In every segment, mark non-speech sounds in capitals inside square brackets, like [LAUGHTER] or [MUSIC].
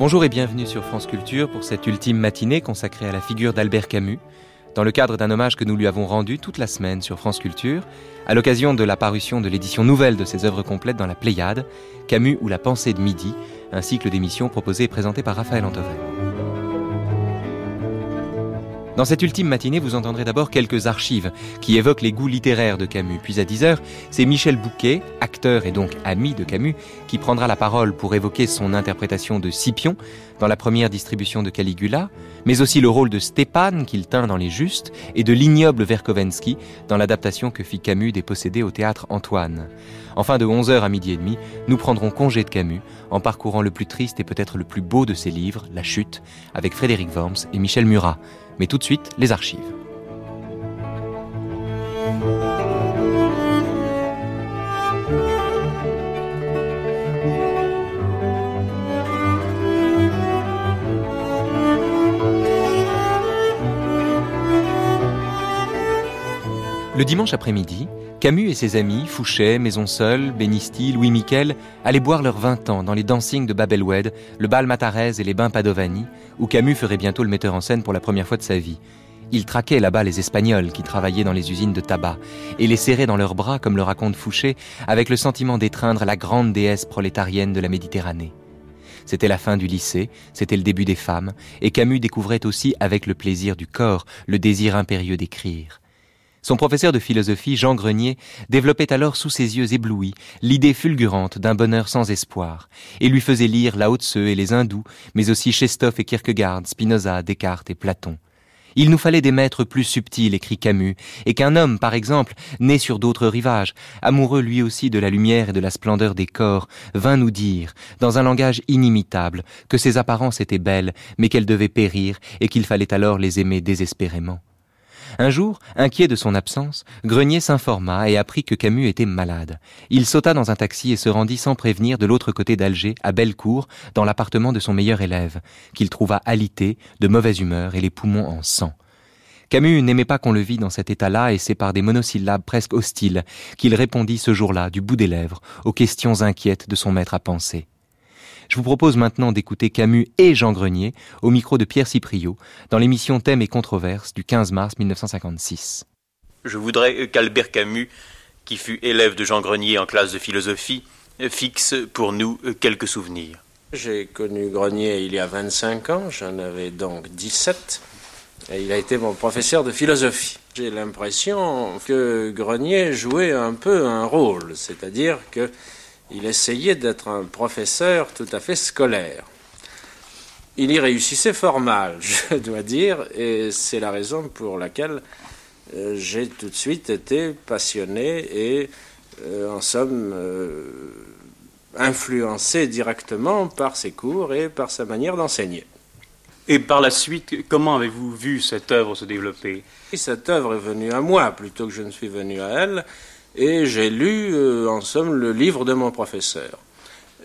Bonjour et bienvenue sur France Culture pour cette ultime matinée consacrée à la figure d'Albert Camus, dans le cadre d'un hommage que nous lui avons rendu toute la semaine sur France Culture, à l'occasion de la parution de l'édition nouvelle de ses œuvres complètes dans la Pléiade, Camus ou la pensée de midi, un cycle d'émissions proposé et présenté par Raphaël Antoven. Dans cette ultime matinée, vous entendrez d'abord quelques archives qui évoquent les goûts littéraires de Camus. Puis à 10h, c'est Michel Bouquet, acteur et donc ami de Camus, qui prendra la parole pour évoquer son interprétation de Scipion dans la première distribution de Caligula, mais aussi le rôle de Stéphane qu'il tint dans Les Justes et de l'ignoble Verkovensky dans l'adaptation que fit Camus des Possédés au théâtre Antoine. Enfin, de 11h à midi et demi, nous prendrons congé de Camus en parcourant le plus triste et peut-être le plus beau de ses livres, La Chute, avec Frédéric Worms et Michel Murat. Mais tout de suite, les archives. Le dimanche après-midi, Camus et ses amis, Fouché, Maison Seule, Benisti, Louis Miquel, allaient boire leurs 20 ans dans les dancings de Babelwed, le bal Matarez et les bains Padovani, où Camus ferait bientôt le metteur en scène pour la première fois de sa vie. Il traquait là-bas les Espagnols qui travaillaient dans les usines de tabac et les serrait dans leurs bras, comme le raconte Fouché, avec le sentiment d'étreindre la grande déesse prolétarienne de la Méditerranée. C'était la fin du lycée, c'était le début des femmes, et Camus découvrait aussi avec le plaisir du corps le désir impérieux d'écrire. Son professeur de philosophie, Jean Grenier, développait alors sous ses yeux éblouis l'idée fulgurante d'un bonheur sans espoir, et lui faisait lire Lao Tse et les hindous, mais aussi Chestov et Kierkegaard, Spinoza, Descartes et Platon. Il nous fallait des maîtres plus subtils, écrit Camus, et qu'un homme, par exemple, né sur d'autres rivages, amoureux lui aussi de la lumière et de la splendeur des corps, vint nous dire, dans un langage inimitable, que ses apparences étaient belles, mais qu'elles devaient périr, et qu'il fallait alors les aimer désespérément. Un jour, inquiet de son absence, Grenier s'informa et apprit que Camus était malade. Il sauta dans un taxi et se rendit sans prévenir de l'autre côté d'Alger, à Bellecour, dans l'appartement de son meilleur élève, qu'il trouva alité, de mauvaise humeur et les poumons en sang. Camus n'aimait pas qu'on le vît dans cet état-là et c'est par des monosyllabes presque hostiles qu'il répondit ce jour-là, du bout des lèvres, aux questions inquiètes de son maître à penser. Je vous propose maintenant d'écouter Camus et Jean Grenier au micro de Pierre Cipriot dans l'émission Thèmes et controverses du 15 mars 1956. Je voudrais qu'Albert Camus, qui fut élève de Jean Grenier en classe de philosophie, fixe pour nous quelques souvenirs. J'ai connu Grenier il y a 25 ans, j'en avais donc 17, et il a été mon professeur de philosophie. J'ai l'impression que Grenier jouait un peu un rôle, c'est-à-dire que il essayait d'être un professeur tout à fait scolaire. Il y réussissait fort mal, [LAUGHS] je dois dire, et c'est la raison pour laquelle euh, j'ai tout de suite été passionné et, euh, en somme, euh, influencé directement par ses cours et par sa manière d'enseigner. Et par la suite, comment avez-vous vu cette œuvre se développer? Cette œuvre est venue à moi plutôt que je ne suis venu à elle et j'ai lu, euh, en somme, le livre de mon professeur.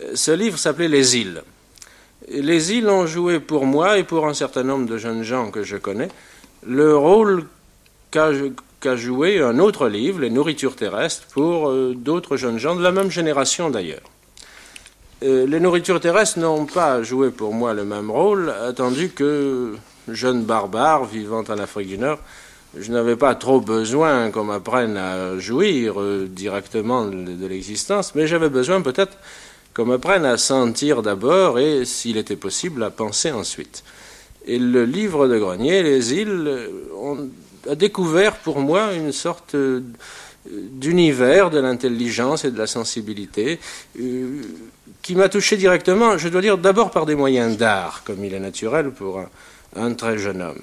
Euh, ce livre s'appelait Les îles. Les îles ont joué pour moi et pour un certain nombre de jeunes gens que je connais le rôle qu'a joué un autre livre, Les nourritures terrestres, pour euh, d'autres jeunes gens de la même génération d'ailleurs. les nourritures terrestres n'ont pas joué pour moi le même rôle, attendu que, jeune barbare vivant en Afrique du Nord, je n'avais pas trop besoin qu'on m'apprenne à jouir euh, directement de, l'existence, mais j'avais besoin peut-être qu'on m'apprenne à sentir d'abord et, s'il était possible, à penser ensuite. Et le livre de Grenier, Les îles, on a découvert pour moi une sorte euh, d'univers de l'intelligence et de la sensibilité euh, qui m'a touché directement, je dois dire d'abord par des moyens d'art, comme il est naturel pour un très jeune homme.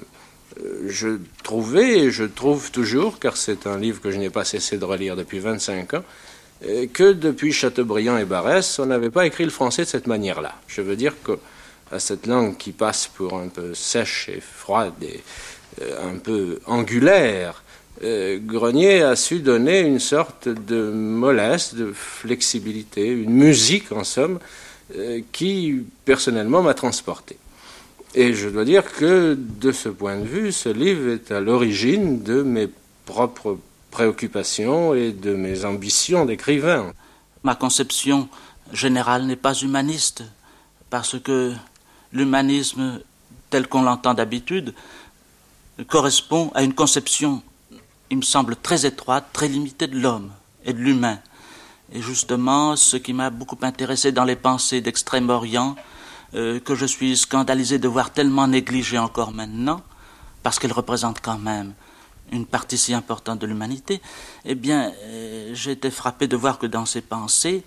Euh, je trouvais, et je trouve toujours, car c'est un livre que je n'ai pas cessé de relire depuis 25 ans, euh, que depuis Chateaubriand et Barès, on n'avait pas écrit le français de cette manière-là. Je veux dire qu'à cette langue qui passe pour un peu sèche et froide et euh, un peu angulaire, Grenier a su donner une sorte de mollesse, de flexibilité, une musique en somme, qui personnellement m'a transporté. Et je dois dire que de ce point de vue, ce livre est à l'origine de mes propres préoccupations et de mes ambitions d'écrivain. Ma conception générale n'est pas humaniste, parce que l'humanisme tel qu'on l'entend d'habitude correspond à une conception, il me semble, très étroite, très limitée de l'homme et de l'humain. Et justement, ce qui m'a beaucoup intéressé dans les pensées d'Extrême-Orient, euh, que je suis scandalisé de voir tellement négligées encore maintenant, parce qu'elles représentent quand même une partie si importante de l'humanité, eh bien, euh, j'ai été frappé de voir que dans ces pensées,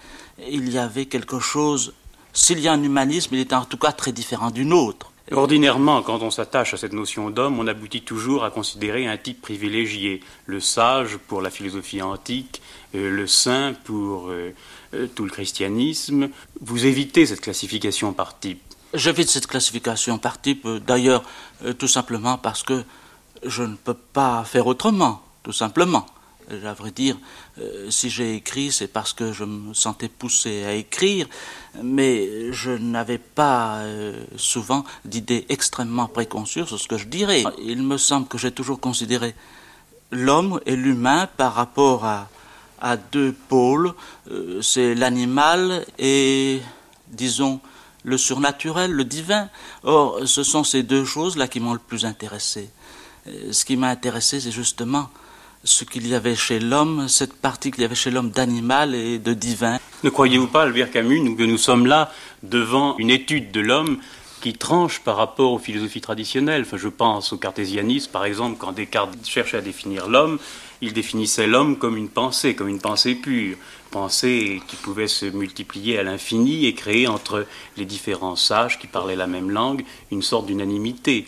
il y avait quelque chose, s'il y a un humanisme, il est en tout cas très différent d'une autre. Ordinairement, quand on s'attache à cette notion d'homme, on aboutit toujours à considérer un type privilégié, le sage pour la philosophie antique, euh, le saint pour tout le christianisme. Vous évitez cette classification par type J'évite cette classification par type, d'ailleurs, tout simplement parce que je ne peux pas faire autrement, tout simplement. À vrai dire, euh, si j'ai écrit, c'est parce que je me sentais poussé à écrire, mais je n'avais pas euh, souvent d'idées extrêmement préconçues sur ce que je dirais. Il me semble que j'ai toujours considéré l'homme et l'humain par rapport à, à deux pôles, euh, c'est l'animal et, disons, le surnaturel, le divin. Or, ce sont ces deux choses-là qui m'ont le plus intéressé. Ce qui m'a intéressé, c'est justement ce qu'il y avait chez l'homme, cette partie qu'il y avait chez l'homme d'animal et de divin. Ne croyez-vous pas, Albert Camus, que nous sommes là devant une étude de l'homme qui tranche par rapport aux philosophies traditionnelles? Je pense au cartésianisme, par exemple, quand Descartes cherchait à définir l'homme, il définissait l'homme comme une pensée, comme une pensée pure, pensée qui pouvait se multiplier à l'infini et créer entre les différents sages qui parlaient la même langue une sorte d'unanimité.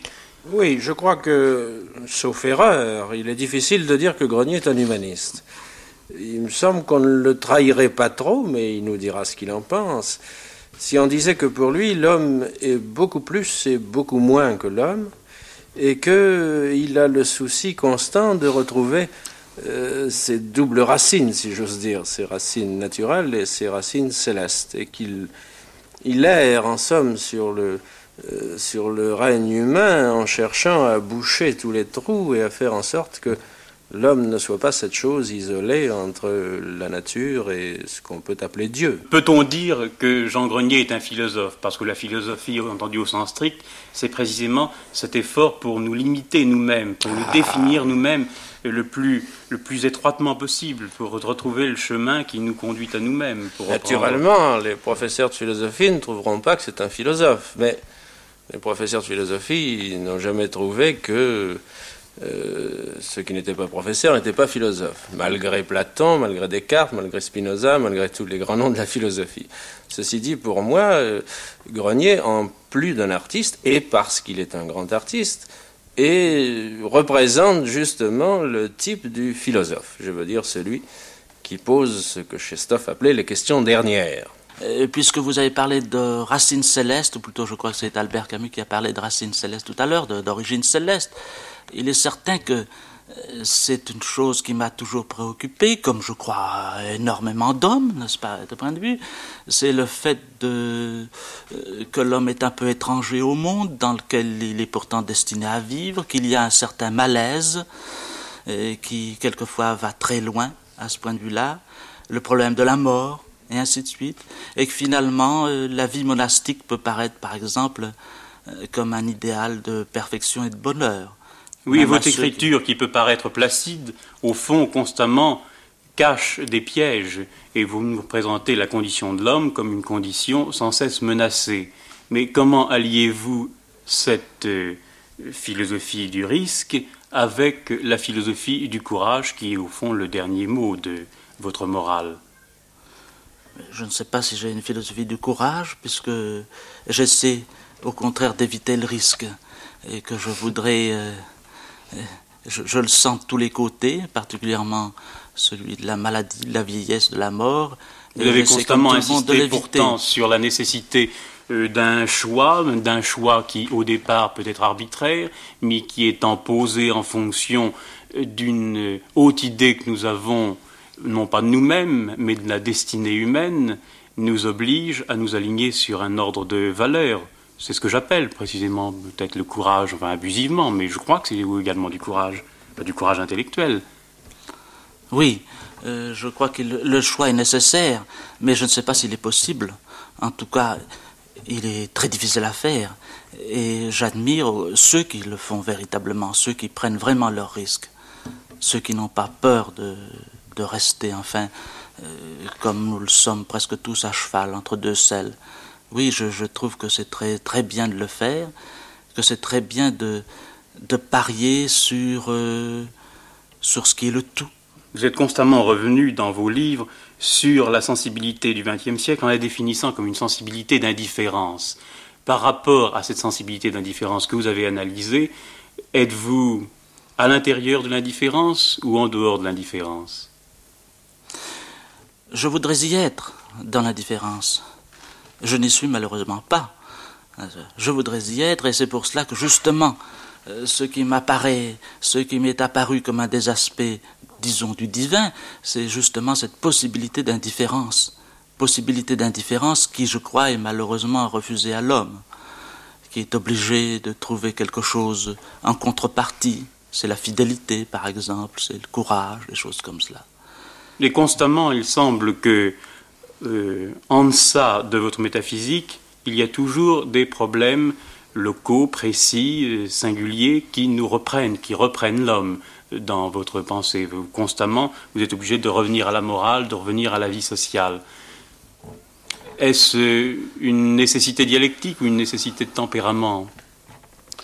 Oui, je crois que, sauf erreur, il est difficile de dire que Grenier est un humaniste. Il me semble qu'on ne le trahirait pas trop, mais il nous dira ce qu'il en pense. Si on disait que pour lui, l'homme est beaucoup plus et beaucoup moins que l'homme, et qu'il a le souci constant de retrouver euh, ses doubles racines, si j'ose dire, ses racines naturelles et ses racines célestes, et qu'il il erre en somme sur le, euh, sur le règne humain en cherchant à boucher tous les trous et à faire en sorte que l'homme ne soit pas cette chose isolée entre la nature et ce qu'on peut appeler Dieu. Peut-on dire que Jean Grenier est un philosophe? Parce que la philosophie, entendu au sens strict, c'est précisément cet effort pour nous limiter nous-mêmes, pour nous définir nous-mêmes le plus, le plus étroitement possible, pour retrouver le chemin qui nous conduit à nous-mêmes. Naturellement, les professeurs de philosophie ne trouveront pas que c'est un philosophe, mais les professeurs de philosophie n'ont jamais trouvé que euh, ceux qui n'étaient pas professeurs n'étaient pas philosophes, malgré Platon, malgré Descartes, malgré Spinoza, malgré tous les grands noms de la philosophie. Ceci dit, pour moi, euh, Grenier, en plus d'un artiste, et parce qu'il est un grand artiste, et représente justement le type du philosophe, je veux dire celui qui pose ce que Chestoff appelait les questions dernières. Euh, puisque vous avez parlé de racines célestes, ou plutôt je crois que c'est Albert Camus qui a parlé de racines célestes tout à l'heure, d'origine céleste, il est certain que c'est une chose qui m'a toujours préoccupé, comme je crois énormément d'hommes, n'est-ce pas, de point de vue. C'est le fait de, euh, que l'homme est un peu étranger au monde, dans lequel il est pourtant destiné à vivre, qu'il y a un certain malaise qui quelquefois va très loin à ce point de vue-là. Le problème de la mort, et ainsi de suite, et que finalement euh, la vie monastique peut paraître par exemple euh, comme un idéal de perfection et de bonheur. Oui, votre écriture qui... peut paraître placide, au fond constamment cache des pièges, et vous nous présentez la condition de l'homme comme une condition sans cesse menacée. Mais comment alliez-vous cette euh, philosophie du risque avec la philosophie du courage qui est au fond le dernier mot de votre morale? Je ne sais pas si j'ai une philosophie du courage, puisque j'essaie au contraire d'éviter le risque et que je voudrais, euh, je, le sens de tous les côtés, particulièrement celui de la maladie, de la vieillesse, de la mort. Vous avez constamment insisté pourtant sur la nécessité euh, d'un choix, d'un choix qui au départ peut être arbitraire, mais qui étant posé en fonction d'une haute idée que nous avons non pas de nous-mêmes, mais de la destinée humaine, nous oblige à nous aligner sur un ordre de valeurs. C'est ce que j'appelle précisément peut-être le courage, enfin abusivement, mais je crois que c'est également du courage, du courage intellectuel. Oui, euh, je crois que le choix est nécessaire, mais je ne sais pas s'il est possible. En tout cas, il est très difficile à faire. Et j'admire ceux qui le font véritablement, ceux qui prennent vraiment leurs risques, ceux qui n'ont pas peur de, de rester, enfin, euh, comme nous le sommes presque tous à cheval entre deux selles. Oui, je, je trouve que c'est très, très bien de le faire, que c'est très bien de, de parier sur, euh, sur ce qui est le tout. Vous êtes constamment revenu dans vos livres sur la sensibilité du XXe siècle en la définissant comme une sensibilité d'indifférence. Par rapport à cette sensibilité d'indifférence que vous avez analysée, êtes-vous à l'intérieur de l'indifférence ou en dehors de l'indifférence? Je voudrais y être dans l'indifférence. Je n'y suis malheureusement pas. Je voudrais y être et c'est pour cela que justement, euh, ce qui m'apparaît, ce qui m'est apparu comme un des aspects disons, du divin, c'est justement cette possibilité d'indifférence. Possibilité d'indifférence qui, je crois, est malheureusement refusée à l'homme, qui est obligé de trouver quelque chose en contrepartie. C'est la fidélité, par exemple, c'est le courage, des choses comme cela. Et constamment, il semble que, euh, en deçà de votre métaphysique, il y a toujours des problèmes locaux, précis, euh, singuliers, qui nous reprennent, qui reprennent l'homme dans votre pensée. constamment, vous êtes obligé de revenir à la morale, de revenir à la vie sociale. Est-ce une nécessité dialectique ou une nécessité de tempérament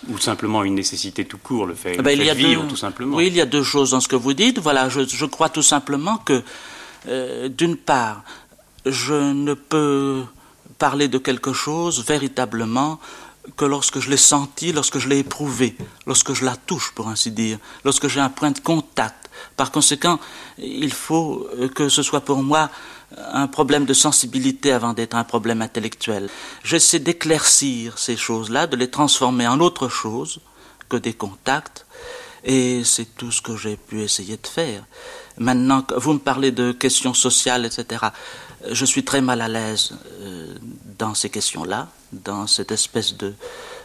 ou simplement une nécessité tout court, le fait, eh ben, de vivre tout simplement Oui, il y a deux choses dans ce que vous dites. Voilà, je, crois tout simplement que, euh, d'une part, je ne peux parler de quelque chose véritablement que lorsque je l'ai senti, lorsque je l'ai éprouvé, lorsque je la touche, pour ainsi dire, lorsque j'ai un point de contact. Par conséquent, il faut que ce soit pour moi un problème de sensibilité avant d'être un problème intellectuel. J'essaie d'éclaircir ces choses-là, de les transformer en autre chose que des contacts, et c'est tout ce que j'ai pu essayer de faire. Maintenant, vous me parlez de questions sociales, etc. Je suis très mal à l'aise euh, dans ces questions-là dans cette espèce de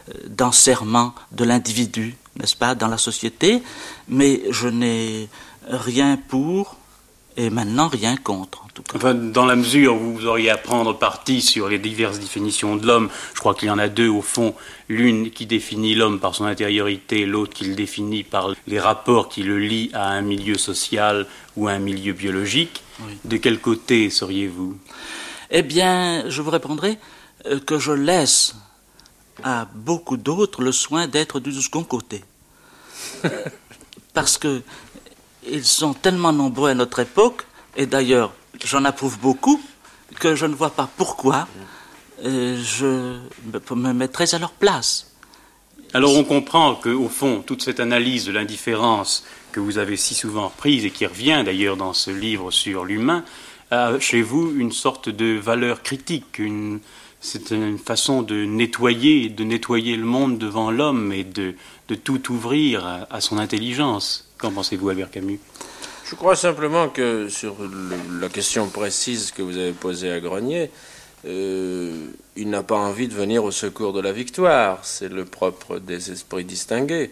euh, d'enserrement de l'individu, n'est-ce pas, dans la société, mais je n'ai rien pour et maintenant rien contre. En tout cas. Enfin, dans la mesure où vous auriez à prendre parti sur les diverses définitions de l'homme, je crois qu'il y en a deux au fond, l'une qui définit l'homme par son intériorité, l'autre qui le définit par les rapports qui le lient à un milieu social ou à un milieu biologique. De quel côté seriez-vous? Eh bien, je vous répondrai euh, que je laisse à beaucoup d'autres le soin d'être du second côté. [LAUGHS] Parce que ils sont tellement nombreux à notre époque, et d'ailleurs j'en approuve beaucoup, que je ne vois pas pourquoi euh, je me mettrais à leur place. Alors on comprend qu'au fond, toute cette analyse de l'indifférence que vous avez si souvent reprise et qui revient d'ailleurs dans ce livre sur l'humain, a chez vous une sorte de valeur critique, une, c'est une façon de nettoyer, de nettoyer le monde devant l'homme et de, de, tout ouvrir à, son intelligence. Qu'en pensez-vous, Albert Camus? Je crois simplement que sur la question précise que vous avez posée à Grenier, euh, il n'a pas envie de venir au secours de la victoire. C'est le propre des esprits distingués.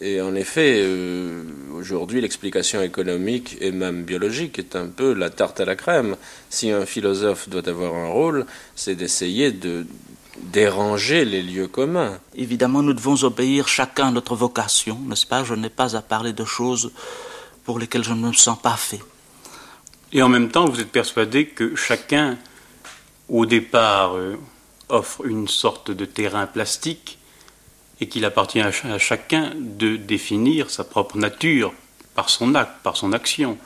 Et en effet, euh, aujourd'hui, l'explication économique et même biologique est un peu la tarte à la crème. Si un philosophe doit avoir un rôle, c'est d'essayer de déranger les lieux communs. Évidemment, nous devons obéir chacun à notre vocation, n'est-ce pas? Je n'ai pas à parler de choses pour lesquelles je ne me sens pas fait. Et en même temps, vous êtes persuadé que chacun, au départ, euh, offre une sorte de terrain plastique et qu'il appartient à, chacun de définir sa propre nature par son acte, par son action,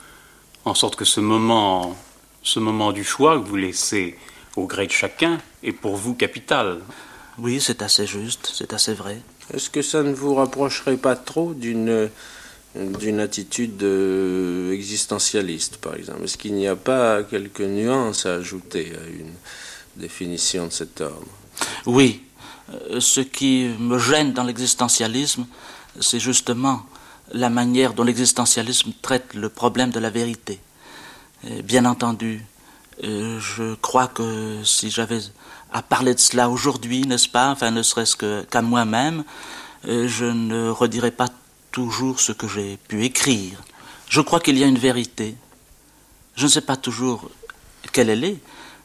en sorte que ce moment, ce moment du choix que vous laissez au gré de chacun est pour vous capital. Oui, c'est assez juste, c'est assez vrai. Est-ce que ça ne vous rapprocherait pas trop d'une d'une attitude euh, existentialiste, par exemple? Est-ce qu'il n'y a pas quelques nuances à ajouter à une définition de cet ordre Oui, ce qui me gêne dans l'existentialisme, c'est justement la manière dont l'existentialisme traite le problème de la vérité. bien entendu, euh, je crois que si j'avais à parler de cela aujourd'hui, n'est-ce pas, enfin ne serait-ce qu'à moi-même, euh, je ne redirais pas toujours ce que j'ai pu écrire. Je crois qu'il y a une vérité. Je ne sais pas toujours quelle elle est,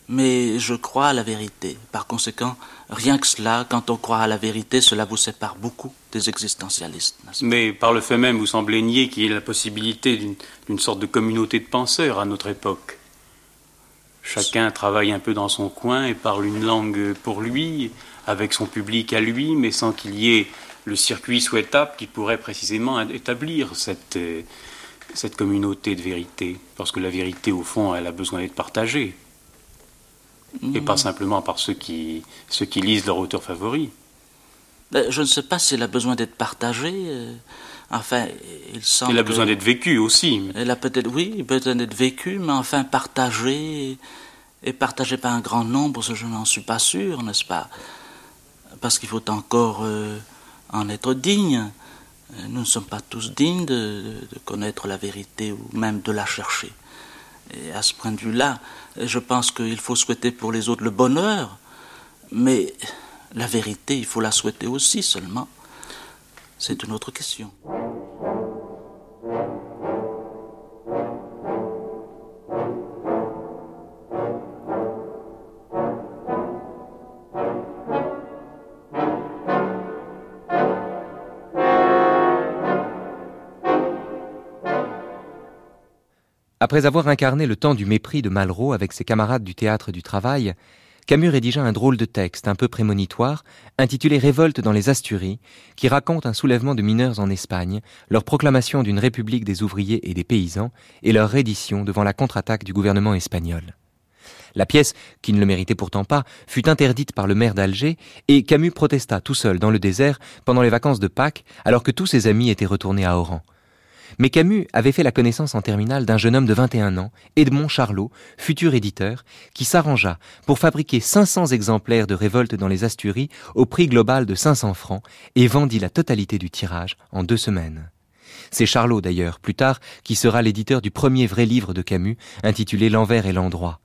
mais je crois à la vérité. Par conséquent, rien que cela, quand on croit à la vérité, cela vous sépare beaucoup des existentialistes. Mais par le fait même, vous semblez nier qu'il y ait la possibilité d'une sorte de communauté de penseurs à notre époque. Chacun travaille un peu dans son coin et parle une langue pour lui, avec son public à lui, mais sans qu'il y ait le circuit souhaitable qui pourrait précisément établir cette, euh, communauté de vérité. Parce que la vérité, au fond, elle a besoin d'être partagée et pas simplement par ceux qui, ceux qui lisent leur auteur favori. Ben, je ne sais pas s'il a besoin d'être partagé. Euh, enfin, il semble. Il a besoin d'être vécu aussi. Il a peut-être, oui, il a besoin d'être vécu, mais enfin partagé et partagé par un grand nombre, je n'en suis pas sûr, n'est-ce pas? Parce qu'il faut encore euh, en être digne. Nous ne sommes pas tous dignes de, de connaître la vérité ou même de la chercher. Et à ce point de vue-là, je pense qu'il faut souhaiter pour les autres le bonheur, mais la vérité, il faut la souhaiter aussi seulement. C'est une autre question. Après avoir incarné le temps du mépris de Malraux avec ses camarades du théâtre du travail, Camus rédigea un drôle de texte un peu prémonitoire, intitulé Révolte dans les Asturies, qui raconte un soulèvement de mineurs en Espagne, leur proclamation d'une république des ouvriers et des paysans, et leur reddition devant la contre-attaque du gouvernement espagnol. La pièce, qui ne le méritait pourtant pas, fut interdite par le maire d'Alger, et Camus protesta tout seul dans le désert pendant les vacances de Pâques, alors que tous ses amis étaient retournés à Oran. Mais Camus avait fait la connaissance en terminale d'un jeune homme de 21 ans, Edmond Charlot, futur éditeur, qui s'arrangea pour fabriquer 500 exemplaires de Révolte dans les Asturies au prix global de 500 francs et vendit la totalité du tirage en deux semaines. C'est Charlot d'ailleurs, plus tard, qui sera l'éditeur du premier vrai livre de Camus, intitulé L'envers et l'endroit.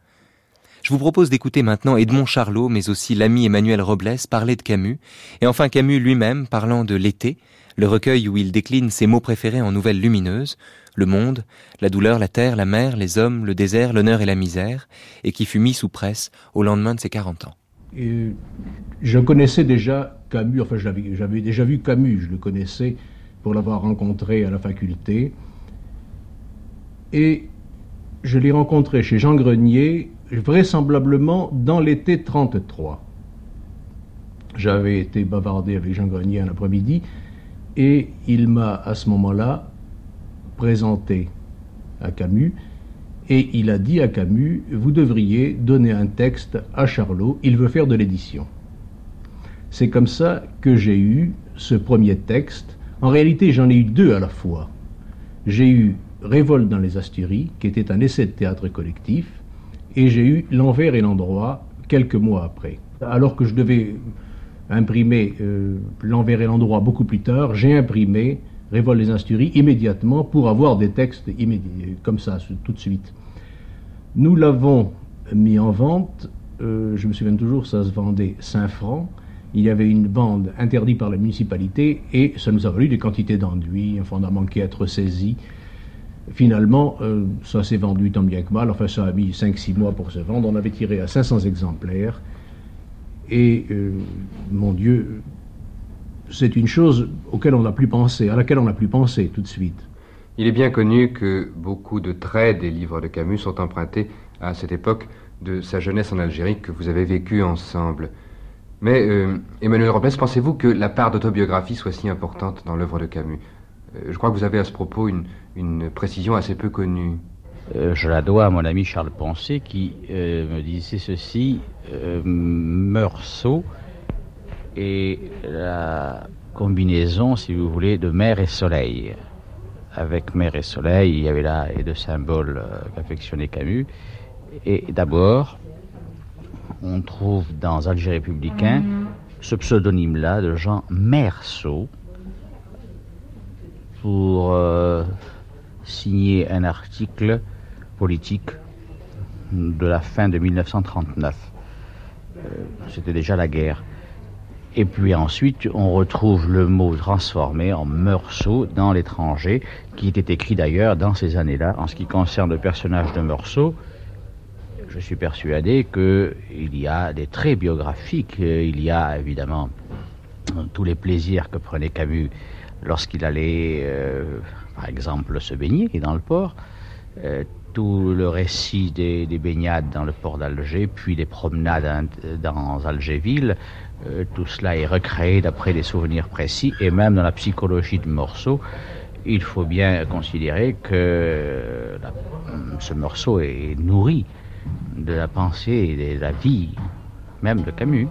Je vous propose d'écouter maintenant Edmond Charlot, mais aussi l'ami Emmanuel Robles parler de Camus, et enfin Camus lui-même parlant de l'été, le recueil où il décline ses mots préférés en nouvelles lumineuses, le monde, la douleur, la terre, la mer, les hommes, le désert, l'honneur et la misère, et qui fut mis sous presse au lendemain de ses 40 ans. je connaissais déjà Camus, enfin j'avais déjà vu Camus, je le connaissais pour l'avoir rencontré à la faculté, et je l'ai rencontré chez Jean Grenier, vraisemblablement dans l'été 33. J'avais été bavardé avec Jean Grenier un après-midi, et il m'a à ce moment-là présenté à Camus et il a dit à Camus, vous devriez donner un texte à Charlot, il veut faire de l'édition. C'est comme ça que j'ai eu ce premier texte. En réalité, j'en ai eu deux à la fois. J'ai eu Révolte dans les Asturies, qui était un essai de théâtre collectif, et j'ai eu L'envers et l'endroit quelques mois après. Alors que je devais imprimé euh, l'envers et l'endroit beaucoup plus tard, j'ai imprimé Révolte les Insturies immédiatement pour avoir des textes comme ça, tout de suite. Nous l'avons mis en vente, euh, je me souviens toujours, ça se vendait 5 francs. Il y avait une bande interdite par la municipalité et ça nous a valu des quantités d'enduits, enfin on a manqué à être saisi. Finalement, euh, ça s'est vendu tant bien que mal, enfin ça a mis 5-6 mois pour se vendre, on avait tiré à 500 exemplaires. Et euh, mon Dieu, c'est une chose auquel on n'a plus pensé, à laquelle on n'a plus pensé tout de suite. Il est bien connu que beaucoup de traits des livres de Camus sont empruntés à cette époque de sa jeunesse en Algérie que vous avez vécue ensemble. Mais euh, Emmanuel Robles, pensez-vous que la part d'autobiographie soit si importante dans l'œuvre de Camus? Je crois que vous avez à ce propos une précision assez peu connue. Euh, je la dois à mon ami Charles Poncet qui euh, me disait ceci euh, Meursault et la combinaison, si vous voulez, de mer et soleil. Avec mer et soleil, il y avait là et de symboles qu'affectionnait Camus. Et d'abord, on trouve dans Alger républicain ce pseudonyme-là de Jean Meursault pour signer un article politique de la fin de 1939. Euh, c'était déjà la guerre. Et puis ensuite, on retrouve le mot transformé en Meursault dans l'étranger, qui était écrit d'ailleurs dans ces années-là. En ce qui concerne le personnage de Meursault, je suis persuadé qu'il y a des traits biographiques. Il y a évidemment tous les plaisirs que prenait Camus lorsqu'il allait, euh, par exemple, se baigner dans le port. Euh, tout le récit des, baignades dans le port d'Alger, puis des promenades dans Algéville, euh, tout cela est recréé d'après des souvenirs précis, et même dans la psychologie du morceau, il faut bien considérer que ce morceau est nourri de la pensée et de la vie même de Camus.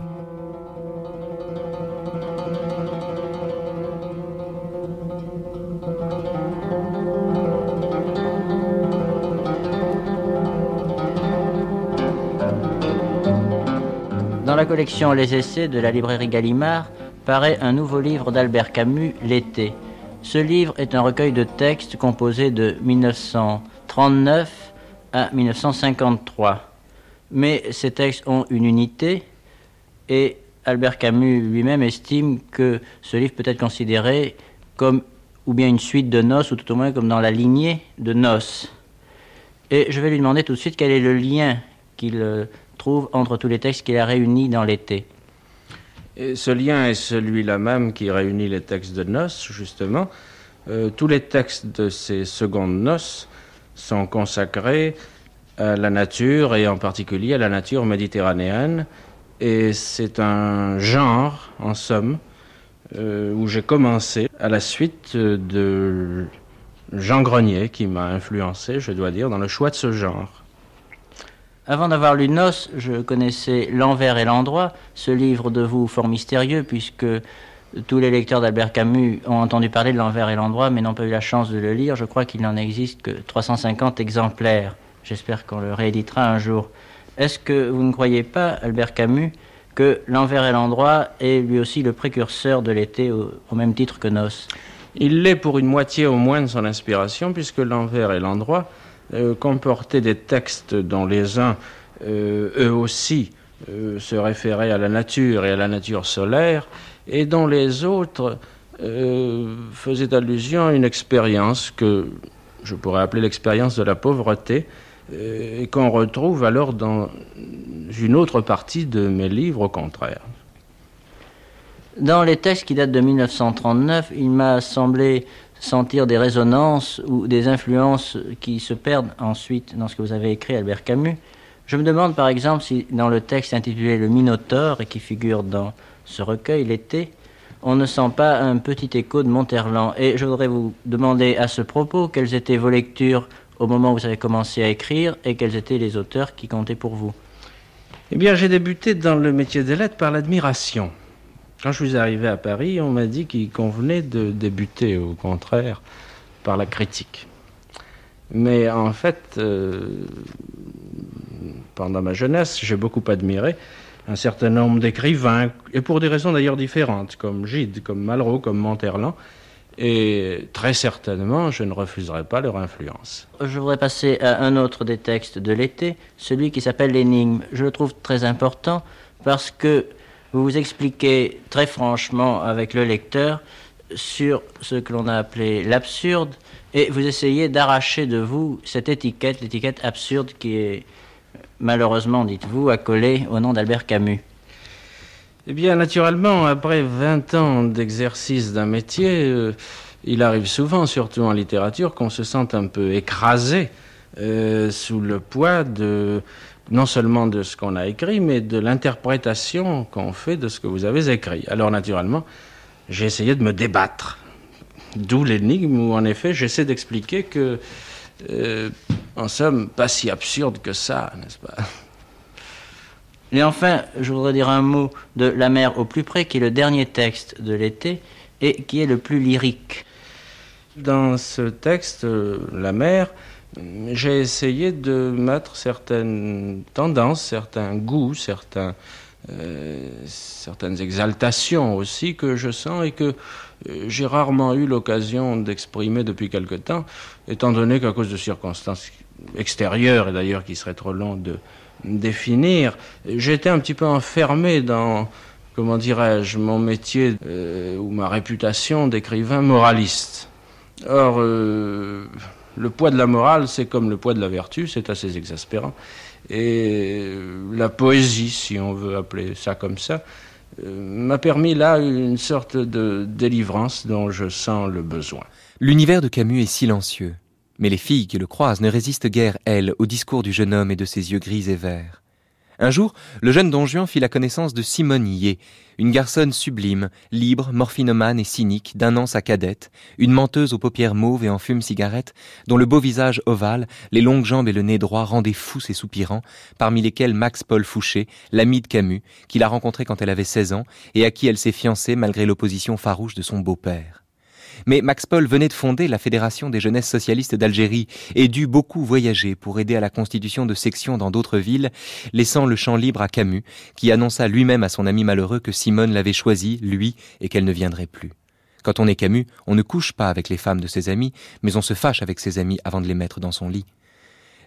Collection Les Essais de la librairie Gallimard paraît un nouveau livre d'Albert Camus, L'été. Ce livre est un recueil de textes composé de 1939 à 1953. Mais ces textes ont une unité et Albert Camus lui-même estime que ce livre peut être considéré comme ou bien une suite de noces ou tout au moins comme dans la lignée de noces. Et je vais lui demander tout de suite quel est le lien qu'il euh, entre tous les textes qu'il a réunis dans l'été. Ce lien est celui-là même qui réunit les textes de noces, justement. Euh, tous les textes de ces secondes noces sont consacrés à la nature et en particulier à la nature méditerranéenne. Et c'est un genre, en somme, euh, où j'ai commencé à la suite de Jean Grenier qui m'a influencé, je dois dire, dans le choix de ce genre. Avant d'avoir lu Nos, je connaissais L'envers et l'endroit, ce livre de vous fort mystérieux, puisque tous les lecteurs d'Albert Camus ont entendu parler de L'envers et l'endroit, mais n'ont pas eu la chance de le lire. Je crois qu'il n'en existe que 350 exemplaires. J'espère qu'on le rééditera un jour. Est-ce que vous ne croyez pas, Albert Camus, que L'envers et l'endroit est lui aussi le précurseur de l'été au, même titre que Nos? Il l'est pour une moitié au moins de son inspiration, puisque L'envers et l'endroit euh, comportaient des textes dont les uns, euh, eux aussi, euh, se référaient à la nature et à la nature solaire, et dont les autres faisaient allusion à une expérience que je pourrais appeler l'expérience de la pauvreté, et qu'on retrouve alors dans une autre partie de mes livres au contraire. Dans les textes qui datent de 1939, il m'a semblé sentir des résonances ou des influences qui se perdent ensuite dans ce que vous avez écrit, Albert Camus. Je me demande par exemple si dans le texte intitulé Le Minotaure et qui figure dans ce recueil, L'été, on ne sent pas un petit écho de Monterland. Et je voudrais vous demander à ce propos quelles étaient vos lectures au moment où vous avez commencé à écrire et quels étaient les auteurs qui comptaient pour vous. Eh bien, j'ai débuté dans le métier des lettres par l'admiration. Quand je suis arrivé à Paris, on m'a dit qu'il convenait de débuter, au contraire, par la critique. Mais en fait, euh, pendant ma jeunesse, j'ai beaucoup admiré un certain nombre d'écrivains, et pour des raisons d'ailleurs différentes, comme Gide, comme Malraux, comme Monterland, et très certainement, je ne refuserai pas leur influence. Je voudrais passer à un autre des textes de l'été, celui qui s'appelle L'énigme. Je le trouve très important parce que vous vous expliquez très franchement avec le lecteur sur ce que l'on a appelé l'absurde et vous essayez d'arracher de vous cette étiquette, l'étiquette absurde qui est malheureusement, dites-vous, accolée au nom d'Albert Camus. Eh bien, naturellement, après 20 ans d'exercice d'un métier, euh, il arrive souvent, surtout en littérature, qu'on se sente un peu écrasé euh, sous le poids de non seulement de ce qu'on a écrit, mais de l'interprétation qu'on fait de ce que vous avez écrit. Alors naturellement, j'ai essayé de me débattre. D'où l'énigme où en effet j'essaie d'expliquer que, euh, en somme, pas si absurde que ça, n'est-ce pas? Et enfin, je voudrais dire un mot de La mer au plus près, qui est le dernier texte de l'été et qui est le plus lyrique. Dans ce texte, euh, La mer, j'ai essayé de mettre certaines tendances, certains goûts, euh, certaines exaltations aussi que je sens et que euh, j'ai rarement eu l'occasion d'exprimer depuis quelque temps, étant donné qu'à cause de circonstances extérieures, et d'ailleurs qui seraient trop longues de définir, j'étais un petit peu enfermé dans, comment dirais-je, mon métier euh, ou ma réputation d'écrivain moraliste. Or, le poids de la morale, c'est comme le poids de la vertu, c'est assez exaspérant. Et la poésie, si on veut appeler ça comme ça, m'a permis là une sorte de délivrance dont je sens le besoin. L'univers de Camus est silencieux, mais les filles qui le croisent ne résistent guère, elles, au discours du jeune homme et de ses yeux gris et verts. Un jour, le jeune Don Juan fit la connaissance de Simone Yé, une garçonne sublime, libre, morphinomane et cynique, d'un an sa cadette, une menteuse aux paupières mauves et en fume cigarette, dont le beau visage ovale, les longues jambes et le nez droit rendaient fous ses soupirants, parmi lesquels Max Paul Fouché, l'ami de Camus, qu'il a rencontré quand elle avait 16 ans et à qui elle s'est fiancée malgré l'opposition farouche de son beau-père. Mais Max Paul venait de fonder la Fédération des jeunesses socialistes d'Algérie et dut beaucoup voyager pour aider à la constitution de sections dans d'autres villes, laissant le champ libre à Camus, qui annonça lui-même à son ami malheureux que Simone l'avait choisi, lui, et qu'elle ne viendrait plus. Quand on est Camus, on ne couche pas avec les femmes de ses amis, mais on se fâche avec ses amis avant de les mettre dans son lit.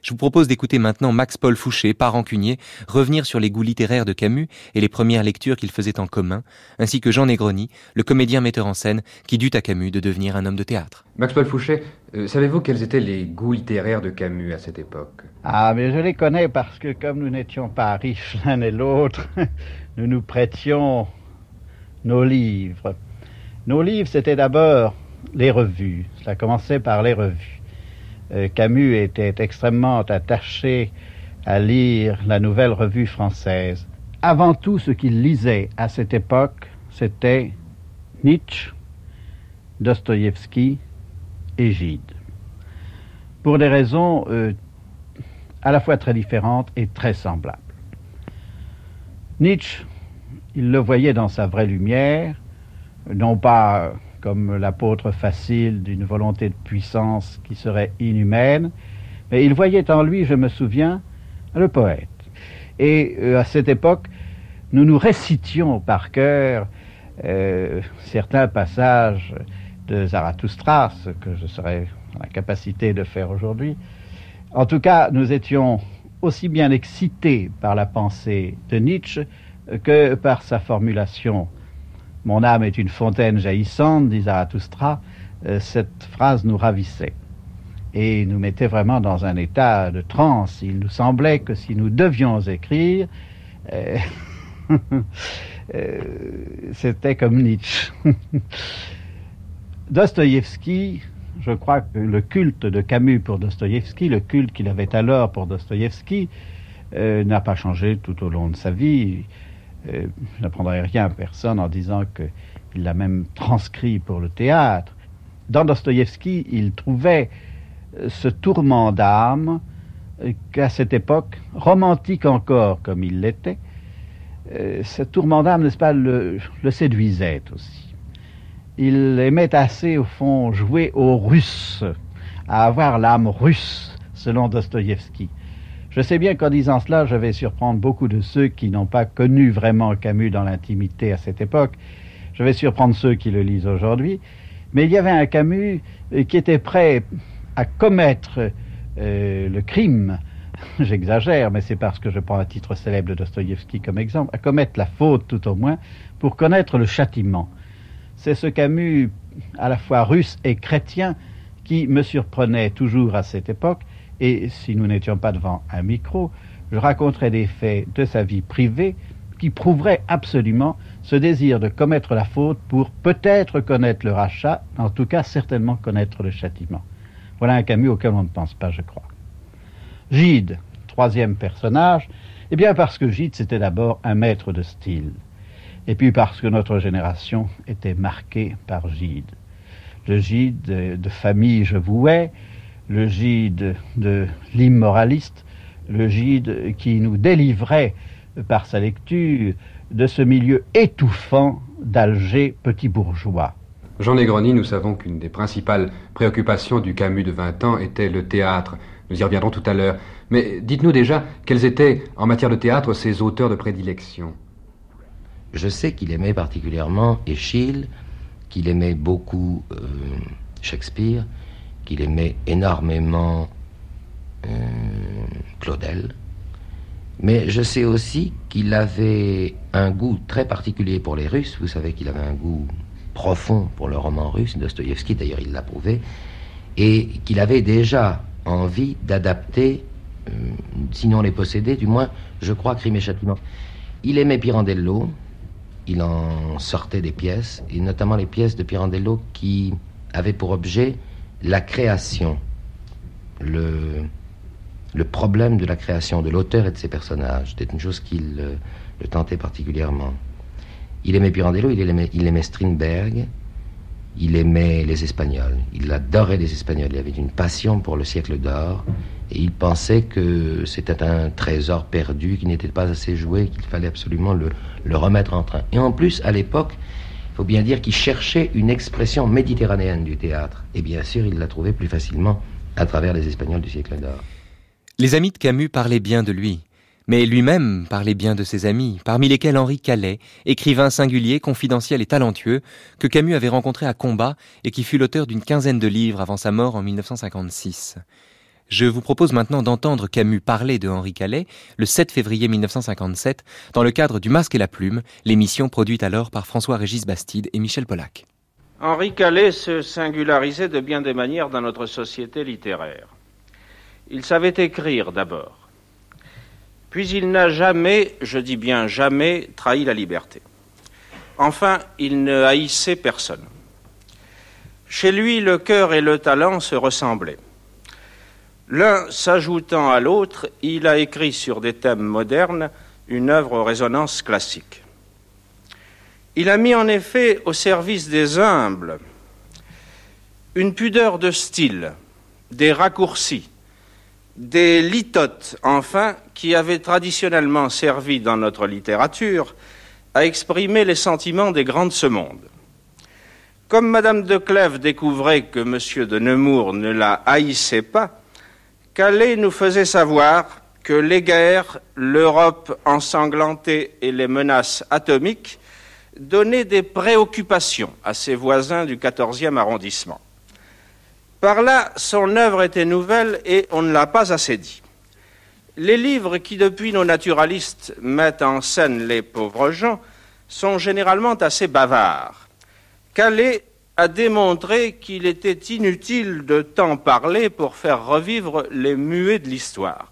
Je vous propose d'écouter maintenant Max-Paul Fouché, par rancunier, revenir sur les goûts littéraires de Camus et les premières lectures qu'ils faisaient en commun, ainsi que Jean Negroni, le comédien metteur en scène qui dut à Camus de devenir un homme de théâtre. Max-Paul Fouché, euh, savez-vous quels étaient les goûts littéraires de Camus à cette époque? Ah, mais je les connais parce que comme nous n'étions pas riches l'un et l'autre, [LAUGHS] nous nous prêtions nos livres. Nos livres, c'était d'abord les revues. Cela commençait par les revues. Euh, Camus était extrêmement attaché à lire la nouvelle revue française. Avant tout, ce qu'il lisait à cette époque, c'était Nietzsche, Dostoïevski et Gide. Pour des raisons euh, à la fois très différentes et très semblables. Nietzsche, il le voyait dans sa vraie lumière, non pas comme l'apôtre facile d'une volonté de puissance qui serait inhumaine, mais il voyait en lui, je me souviens, le poète. Et euh, à cette époque, nous nous récitions par cœur euh, certains passages de Zarathustra, ce que je serais en capacité de faire aujourd'hui. En tout cas, nous étions aussi bien excités par la pensée de Nietzsche que par sa formulation mon âme est une fontaine jaillissante, dit Zarathustra. Euh, cette phrase nous ravissait et nous mettait vraiment dans un état de transe. Il nous semblait que si nous devions écrire, euh, [LAUGHS] euh, c'était comme Nietzsche. [LAUGHS] Dostoïevski, je crois que le culte de Camus pour Dostoïevski, le culte qu'il avait alors pour Dostoïevski, n'a pas changé tout au long de sa vie. Euh, je n'apprendrai rien à personne en disant qu'il l'a même transcrit pour le théâtre. Dans Dostoïevski, il trouvait euh, ce tourment d'âme euh, qu'à cette époque, romantique encore comme il l'était, ce tourment d'âme, n'est-ce pas, le, le, séduisait aussi. Il aimait assez, au fond, jouer aux Russes, à avoir l'âme russe, selon Dostoïevski. Je sais bien qu'en disant cela, je vais surprendre beaucoup de ceux qui n'ont pas connu vraiment Camus dans l'intimité à cette époque. Je vais surprendre ceux qui le lisent aujourd'hui. Mais il y avait un Camus euh, qui était prêt à commettre euh, le crime. [LAUGHS] J'exagère, mais c'est parce que je prends un titre célèbre de Dostoïevski comme exemple, à commettre la faute tout au moins pour connaître le châtiment. C'est ce Camus à la fois russe et chrétien qui me surprenait toujours à cette époque et si nous n'étions pas devant un micro, je raconterais des faits de sa vie privée qui prouveraient absolument ce désir de commettre la faute pour peut-être connaître le rachat, en tout cas certainement connaître le châtiment. Voilà un Camus auquel on ne pense pas, je crois. Gide, troisième personnage, eh bien parce que Gide c'était d'abord un maître de style, et puis parce que notre génération était marquée par Gide. Le Gide de famille je vouais, le gide de l'immoraliste, le gide qui nous délivrait par sa lecture de ce milieu étouffant d'Alger petit bourgeois. Jean Negroni, nous savons qu'une des principales préoccupations du Camus de 20 ans était le théâtre. Nous y reviendrons tout à l'heure. Mais dites-nous déjà quels étaient, en matière de théâtre, ses auteurs de prédilection? Je sais qu'il aimait particulièrement Échille, qu'il aimait beaucoup euh, Shakespeare, qu'il aimait énormément euh, Claudel. Mais je sais aussi qu'il avait un goût très particulier pour les Russes. Vous savez qu'il avait un goût profond pour le roman russe. Dostoïevski, d'ailleurs, il l'a prouvé. Et qu'il avait déjà envie d'adapter sinon les posséder, du moins, je crois, crime et châtiment. Il aimait Pirandello, il en sortait des pièces, et notamment les pièces de Pirandello qui avaient pour objet la création, le, problème de la création de l'auteur et de ses personnages. C'était une chose qui le, tentait particulièrement. Il aimait Pirandello, il aimait, Strindberg, il aimait les Espagnols, il adorait les Espagnols, il avait une passion pour le siècle d'or, et il pensait que c'était un trésor perdu, qui n'était pas assez joué, qu'il fallait absolument le, remettre en train. Et en plus, à l'époque, il faut bien dire qu'il cherchait une expression méditerranéenne du théâtre. Et bien sûr, il l'a trouvée plus facilement à travers les Espagnols du siècle d'or. Les amis de Camus parlaient bien de lui. Mais lui-même parlait bien de ses amis, parmi lesquels Henri Calais, écrivain singulier, confidentiel et talentueux, que Camus avait rencontré à Combat et qui fut l'auteur d'une quinzaine de livres avant sa mort en 1956. Je vous propose maintenant d'entendre Camus parler de Henri Calais le 7 février 1957 dans le cadre du Masque et la Plume, l'émission produite alors par François-Régis Bastide et Michel Polac. Henri Calais se singularisait de bien des manières dans notre société littéraire. Il savait écrire d'abord. Puis il n'a jamais, je dis bien jamais, trahi la liberté. Enfin, il ne haïssait personne. Chez lui, le cœur et le talent se ressemblaient. L'un s'ajoutant à l'autre, il a écrit sur des thèmes modernes une œuvre aux résonances classiques. Il a mis en effet au service des humbles une pudeur de style, des raccourcis, des litotes, enfin, qui avaient traditionnellement servi dans notre littérature à exprimer les sentiments des grands de ce monde. Comme Madame de Clèves découvrait que M. de Nemours ne la haïssait pas, Calais nous faisait savoir que les guerres, l'Europe ensanglantée et les menaces atomiques donnaient des préoccupations à ses voisins du 14e arrondissement. Par là, son œuvre était nouvelle et on ne l'a pas assez dit. Les livres qui, depuis nos naturalistes, mettent en scène les pauvres gens sont généralement assez bavards. Calais a démontré qu'il était inutile de tant parler pour faire revivre les muets de l'histoire.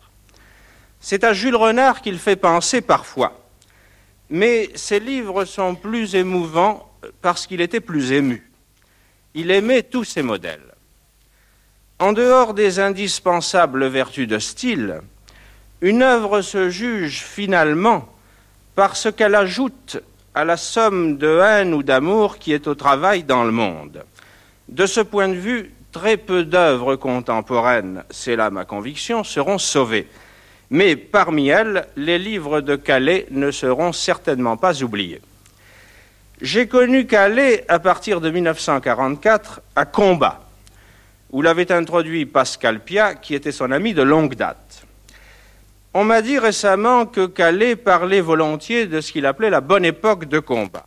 C'est à Jules Renard qu'il fait penser parfois, mais ses livres sont plus émouvants parce qu'il était plus ému. Il aimait tous ses modèles. En dehors des indispensables vertus de style, une œuvre se juge finalement par ce qu'elle ajoute à la somme de haine ou d'amour qui est au travail dans le monde. De ce point de vue, très peu d'œuvres contemporaines, c'est là ma conviction, seront sauvées. Mais parmi elles, les livres de Calais ne seront certainement pas oubliés. J'ai connu Calais à partir de 1944 à Combat, où l'avait introduit Pascal Pia, qui était son ami de longue date. On m'a dit récemment que Calais parlait volontiers de ce qu'il appelait la bonne époque de combat.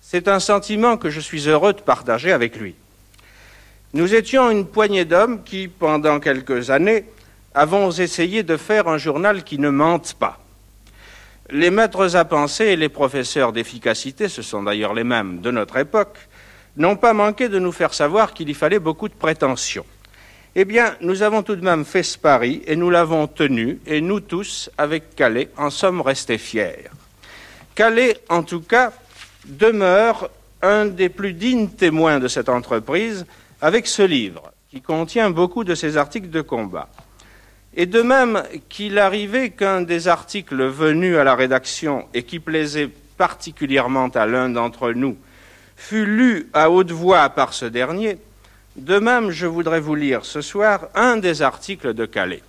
C'est un sentiment que je suis heureux de partager avec lui. Nous étions une poignée d'hommes qui, pendant quelques années, avons essayé de faire un journal qui ne mente pas. Les maîtres à penser et les professeurs d'efficacité, ce sont d'ailleurs les mêmes de notre époque, n'ont pas manqué de nous faire savoir qu'il y fallait beaucoup de prétention. Eh bien, nous avons tout de même fait ce pari et nous l'avons tenu, et nous tous, avec Calais, en sommes restés fiers. Calais, en tout cas, demeure un des plus dignes témoins de cette entreprise avec ce livre, qui contient beaucoup de ses articles de combat. Et de même qu'il arrivait qu'un des articles venus à la rédaction et qui plaisait particulièrement à l'un d'entre nous fut lu à haute voix par ce dernier, de même, je voudrais vous lire ce soir un des articles de Calais.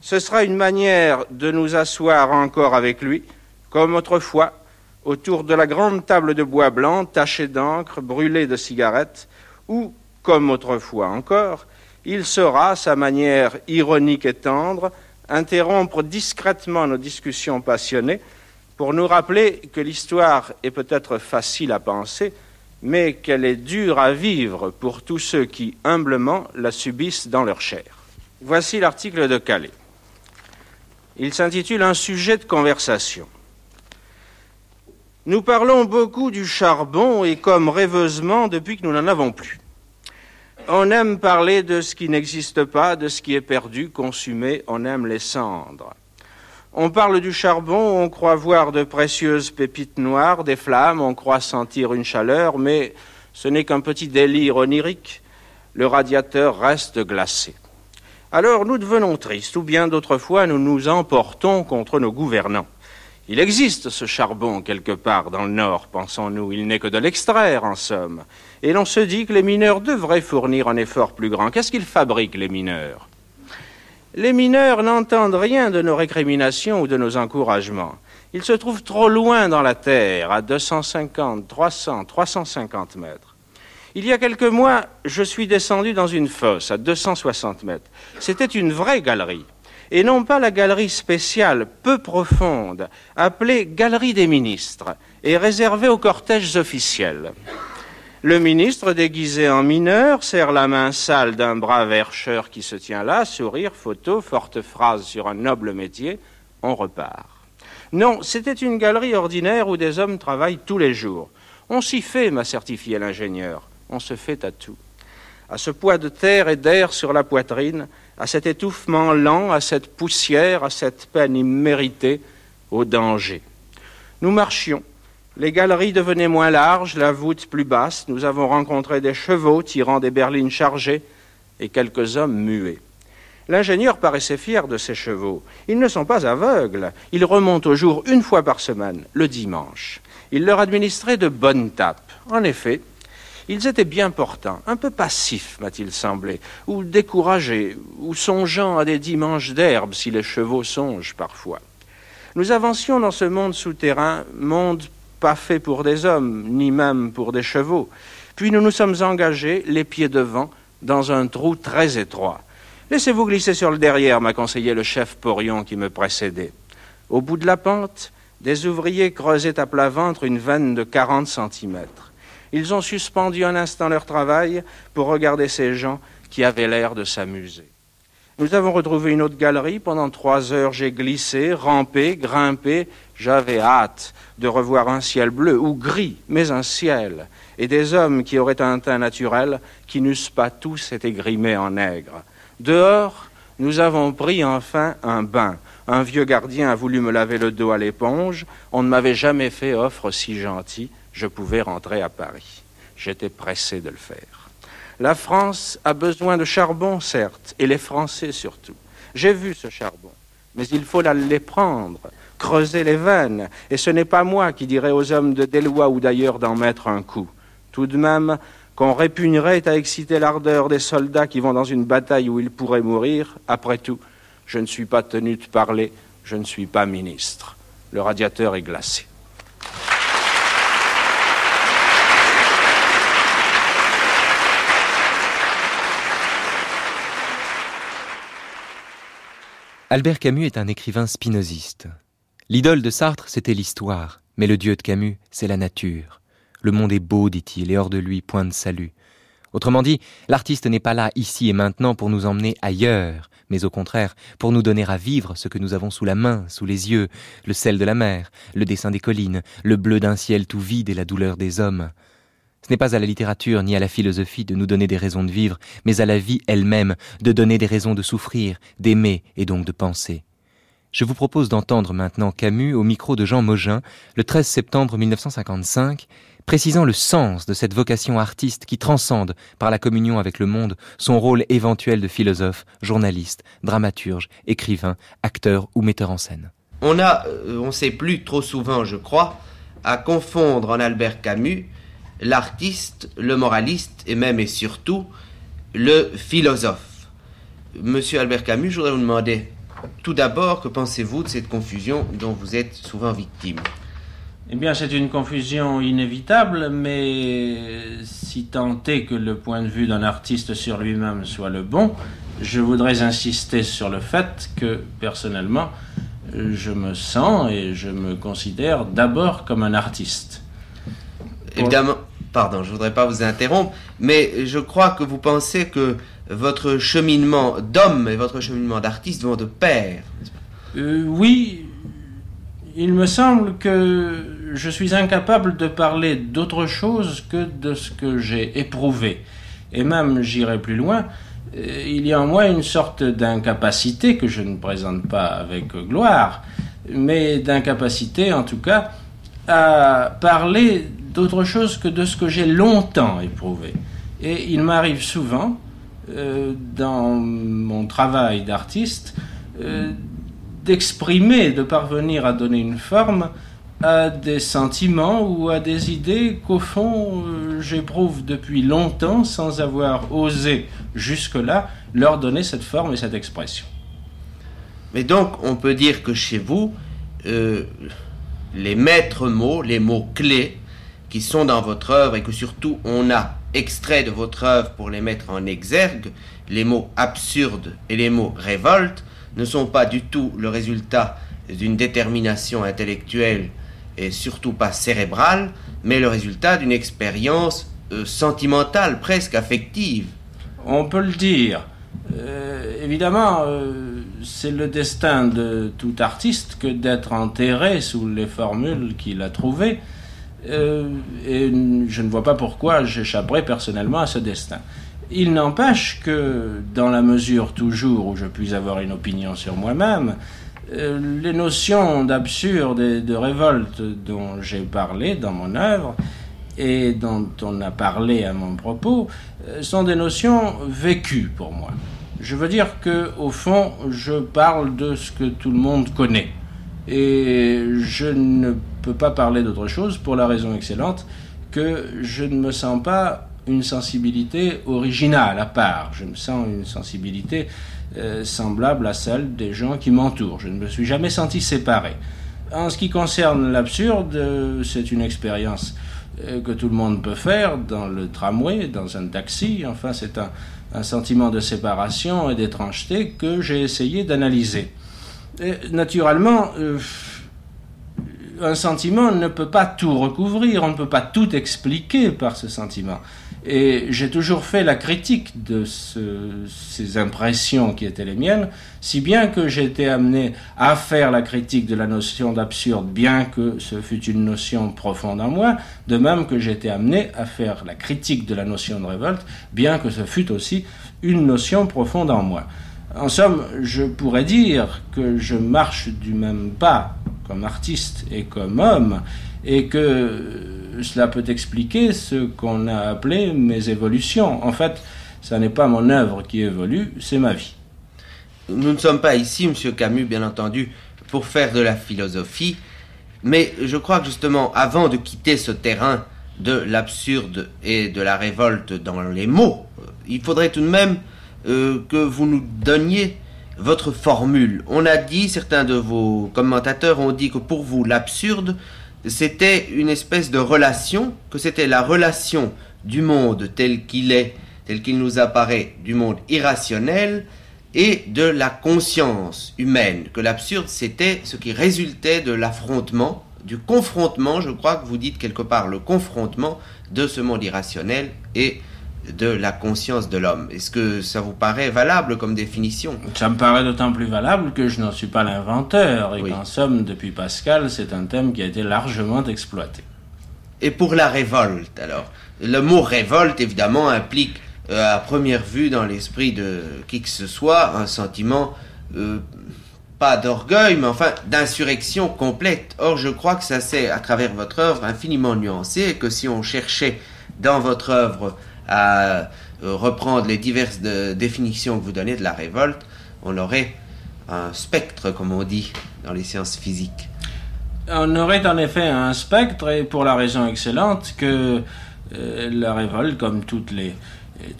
Ce sera une manière de nous asseoir encore avec lui, comme autrefois, autour de la grande table de bois blanc tachée d'encre, brûlée de cigarettes, où, comme autrefois encore, il saura, sa manière ironique et tendre, interrompre discrètement nos discussions passionnées pour nous rappeler que l'histoire est peut-être facile à penser, mais qu'elle est dure à vivre pour tous ceux qui, humblement, la subissent dans leur chair. Voici l'article de Calais. Il s'intitule Un sujet de conversation. Nous parlons beaucoup du charbon et comme rêveusement depuis que nous n'en avons plus. On aime parler de ce qui n'existe pas, de ce qui est perdu, consumé, on aime les cendres. On parle du charbon, on croit voir de précieuses pépites noires, des flammes, on croit sentir une chaleur, mais ce n'est qu'un petit délire onirique. Le radiateur reste glacé. Alors nous devenons tristes, ou bien d'autres fois nous nous emportons contre nos gouvernants. Il existe ce charbon quelque part dans le nord, pensons-nous. Il n'est que de l'extraire, en somme. Et l'on se dit que les mineurs devraient fournir un effort plus grand. Qu'est-ce qu'ils fabriquent, les mineurs? Les mineurs n'entendent rien de nos récriminations ou de nos encouragements. Ils se trouvent trop loin dans la terre, à 250, 300, 350 mètres. Il y a quelques mois, je suis descendu dans une fosse à 260 mètres. C'était une vraie galerie et non pas la galerie spéciale, peu profonde, appelée Galerie des ministres, et réservée aux cortèges officiels. Le ministre, déguisé en mineur, serre la main sale d'un brave herscheur qui se tient là, sourire, photo, forte phrase sur un noble métier, on repart. Non, c'était une galerie ordinaire où des hommes travaillent tous les jours. On s'y fait, m'a certifié l'ingénieur. On se fait à tout. À ce poids de terre et d'air sur la poitrine, à cet étouffement lent, à cette poussière, à cette peine imméritée, au danger. Nous marchions. Les galeries devenaient moins larges, la voûte plus basse. Nous avons rencontré des chevaux tirant des berlines chargées et quelques hommes muets. L'ingénieur paraissait fier de ces chevaux. Ils ne sont pas aveugles. Ils remontent au jour une fois par semaine, le dimanche. Il leur administrait de bonnes tapes. En effet, ils étaient bien portants, un peu passifs, m'a-t-il semblé, ou découragés, ou songeant à des dimanches d'herbe si les chevaux songent parfois. Nous avancions dans ce monde souterrain, monde pas fait pour des hommes, ni même pour des chevaux. Puis nous nous sommes engagés, les pieds devant, dans un trou très étroit. Laissez-vous glisser sur le derrière, m'a conseillé le chef Porion qui me précédait. Au bout de la pente, des ouvriers creusaient à plat ventre une veine de quarante centimètres. Ils ont suspendu un instant leur travail pour regarder ces gens qui avaient l'air de s'amuser. Nous avons retrouvé une autre galerie. Pendant trois heures, j'ai glissé, rampé, grimpé. J'avais hâte de revoir un ciel bleu ou gris, mais un ciel, et des hommes qui auraient un teint naturel, qui n'eussent pas tous été grimés en nègre. Dehors, nous avons pris enfin un bain. Un vieux gardien a voulu me laver le dos à l'éponge. On ne m'avait jamais fait offre si gentille je pouvais rentrer à Paris. J'étais pressé de le faire. La France a besoin de charbon, certes, et les Français surtout. J'ai vu ce charbon, mais il faut l'aller prendre, creuser les veines, et ce n'est pas moi qui dirais aux hommes de Délois ou d'ailleurs d'en mettre un coup. Tout de même, qu'on répugnerait à exciter l'ardeur des soldats qui vont dans une bataille où ils pourraient mourir, après tout, je ne suis pas tenu de parler, je ne suis pas ministre. Le radiateur est glacé. Albert Camus est un écrivain spinoziste. L'idole de Sartre, c'était l'histoire, mais le dieu de Camus, c'est la nature. Le monde est beau, dit-il, et hors de lui, point de salut. Autrement dit, l'artiste n'est pas là, ici et maintenant, pour nous emmener ailleurs, mais au contraire, pour nous donner à vivre ce que nous avons sous la main, sous les yeux, le sel de la mer, le dessin des collines, le bleu d'un ciel tout vide et la douleur des hommes. Ce n'est pas à la littérature ni à la philosophie de nous donner des raisons de vivre, mais à la vie elle-même de donner des raisons de souffrir, d'aimer et donc de penser. Je vous propose d'entendre maintenant Camus au micro de Jean Mogin le 13 septembre 1955, précisant le sens de cette vocation artiste qui transcende, par la communion avec le monde, son rôle éventuel de philosophe, journaliste, dramaturge, écrivain, acteur ou metteur en scène. On a, euh, on sait plus trop souvent, je crois, à confondre en Albert Camus l'artiste, le moraliste et même et surtout le philosophe. Monsieur Albert Camus, je voudrais vous demander tout d'abord que pensez-vous de cette confusion dont vous êtes souvent victime? Eh bien, c'est une confusion inévitable, mais si tant est que le point de vue d'un artiste sur lui-même soit le bon, je voudrais insister sur le fait que, personnellement, je me sens et je me considère d'abord comme un artiste. Évidemment, Pardon, je voudrais pas vous interrompre, mais je crois que vous pensez que votre cheminement d'homme et votre cheminement d'artiste vont de pair. Euh, oui, il me semble que je suis incapable de parler d'autre chose que de ce que j'ai éprouvé. Et même, j'irai plus loin, euh, il y a en moi une sorte d'incapacité que je ne présente pas avec gloire, mais d'incapacité en tout cas à parler d'autre chose que de ce que j'ai longtemps éprouvé. Et il m'arrive souvent, euh, dans mon travail d'artiste, euh, d'exprimer, de parvenir à donner une forme à des sentiments ou à des idées qu'au fond euh, j'éprouve depuis longtemps sans avoir osé jusque-là leur donner cette forme et cette expression. Mais donc on peut dire que chez vous, les maîtres mots, les mots clés qui sont dans votre œuvre et que surtout on a extrait de votre œuvre pour les mettre en exergue, les mots absurdes et les mots révolte, ne sont pas du tout le résultat d'une détermination intellectuelle et surtout pas cérébrale, mais le résultat d'une expérience euh, sentimentale, presque affective. On peut le dire. Euh, évidemment, euh, c'est le destin de tout artiste que d'être enterré sous les formules qu'il a trouvées. Et je ne vois pas pourquoi j'échapperais personnellement à ce destin. Il n'empêche que, dans la mesure toujours où je puis avoir une opinion sur moi-même, euh, les notions d'absurde et de révolte dont j'ai parlé dans mon œuvre et dont on a parlé à mon propos euh, sont des notions vécues pour moi. Je veux dire que, au fond, je parle de ce que tout le monde connaît. Et je ne peux pas parler d'autre chose pour la raison excellente que je ne me sens pas une sensibilité originale à part. Je me sens une sensibilité euh, semblable à celle des gens qui m'entourent. Je ne me suis jamais senti séparé. En ce qui concerne l'absurde, euh, c'est une expérience euh, que tout le monde peut faire dans le tramway, dans un taxi. Enfin, c'est un, un, sentiment de séparation et d'étrangeté que j'ai essayé d'analyser. Naturellement, un sentiment ne peut pas tout recouvrir, on ne peut pas tout expliquer par ce sentiment. Et j'ai toujours fait la critique de ces impressions qui étaient les miennes, si bien que j'ai été amené à faire la critique de la notion d'absurde, bien que ce fût une notion profonde en moi, de même que j'ai été amené à faire la critique de la notion de révolte, bien que ce fût aussi une notion profonde en moi. En somme, je pourrais dire que je marche du même pas comme artiste et comme homme, et que cela peut expliquer ce qu'on a appelé mes évolutions. En fait, ce n'est pas mon œuvre qui évolue, c'est ma vie. Nous ne sommes pas ici, Monsieur Camus, bien entendu, pour faire de la philosophie, mais je crois que justement, avant de quitter ce terrain de l'absurde et de la révolte dans les mots, il faudrait tout de même euh, que vous nous donniez votre formule. On a dit, certains de vos commentateurs ont dit que pour vous, l'absurde, c'était une espèce de relation, que c'était la relation du monde tel qu'il est, tel qu'il nous apparaît, du monde irrationnel, et de la conscience humaine, que l'absurde c'était ce qui résultait de l'affrontement, du confrontement, je crois que vous dites quelque part le confrontement de ce monde irrationnel et de la conscience de l'homme. Est-ce que ça vous paraît valable comme définition? Ça me paraît d'autant plus valable que je n'en suis pas l'inventeur et qu'en somme, depuis Pascal, c'est un thème qui a été largement exploité. Et pour la révolte, alors? Le mot révolte, évidemment, implique euh, à première vue dans l'esprit de qui que ce soit un sentiment, euh, pas d'orgueil, mais enfin d'insurrection complète. Or, je crois que ça c'est, à travers votre œuvre, infiniment nuancé et que si on cherchait dans votre œuvre à euh, reprendre les diverses définitions que vous donnez de la révolte, on aurait un spectre, comme on dit dans les sciences physiques. On aurait en effet un spectre, et pour la raison excellente que euh, la révolte, comme, toutes les,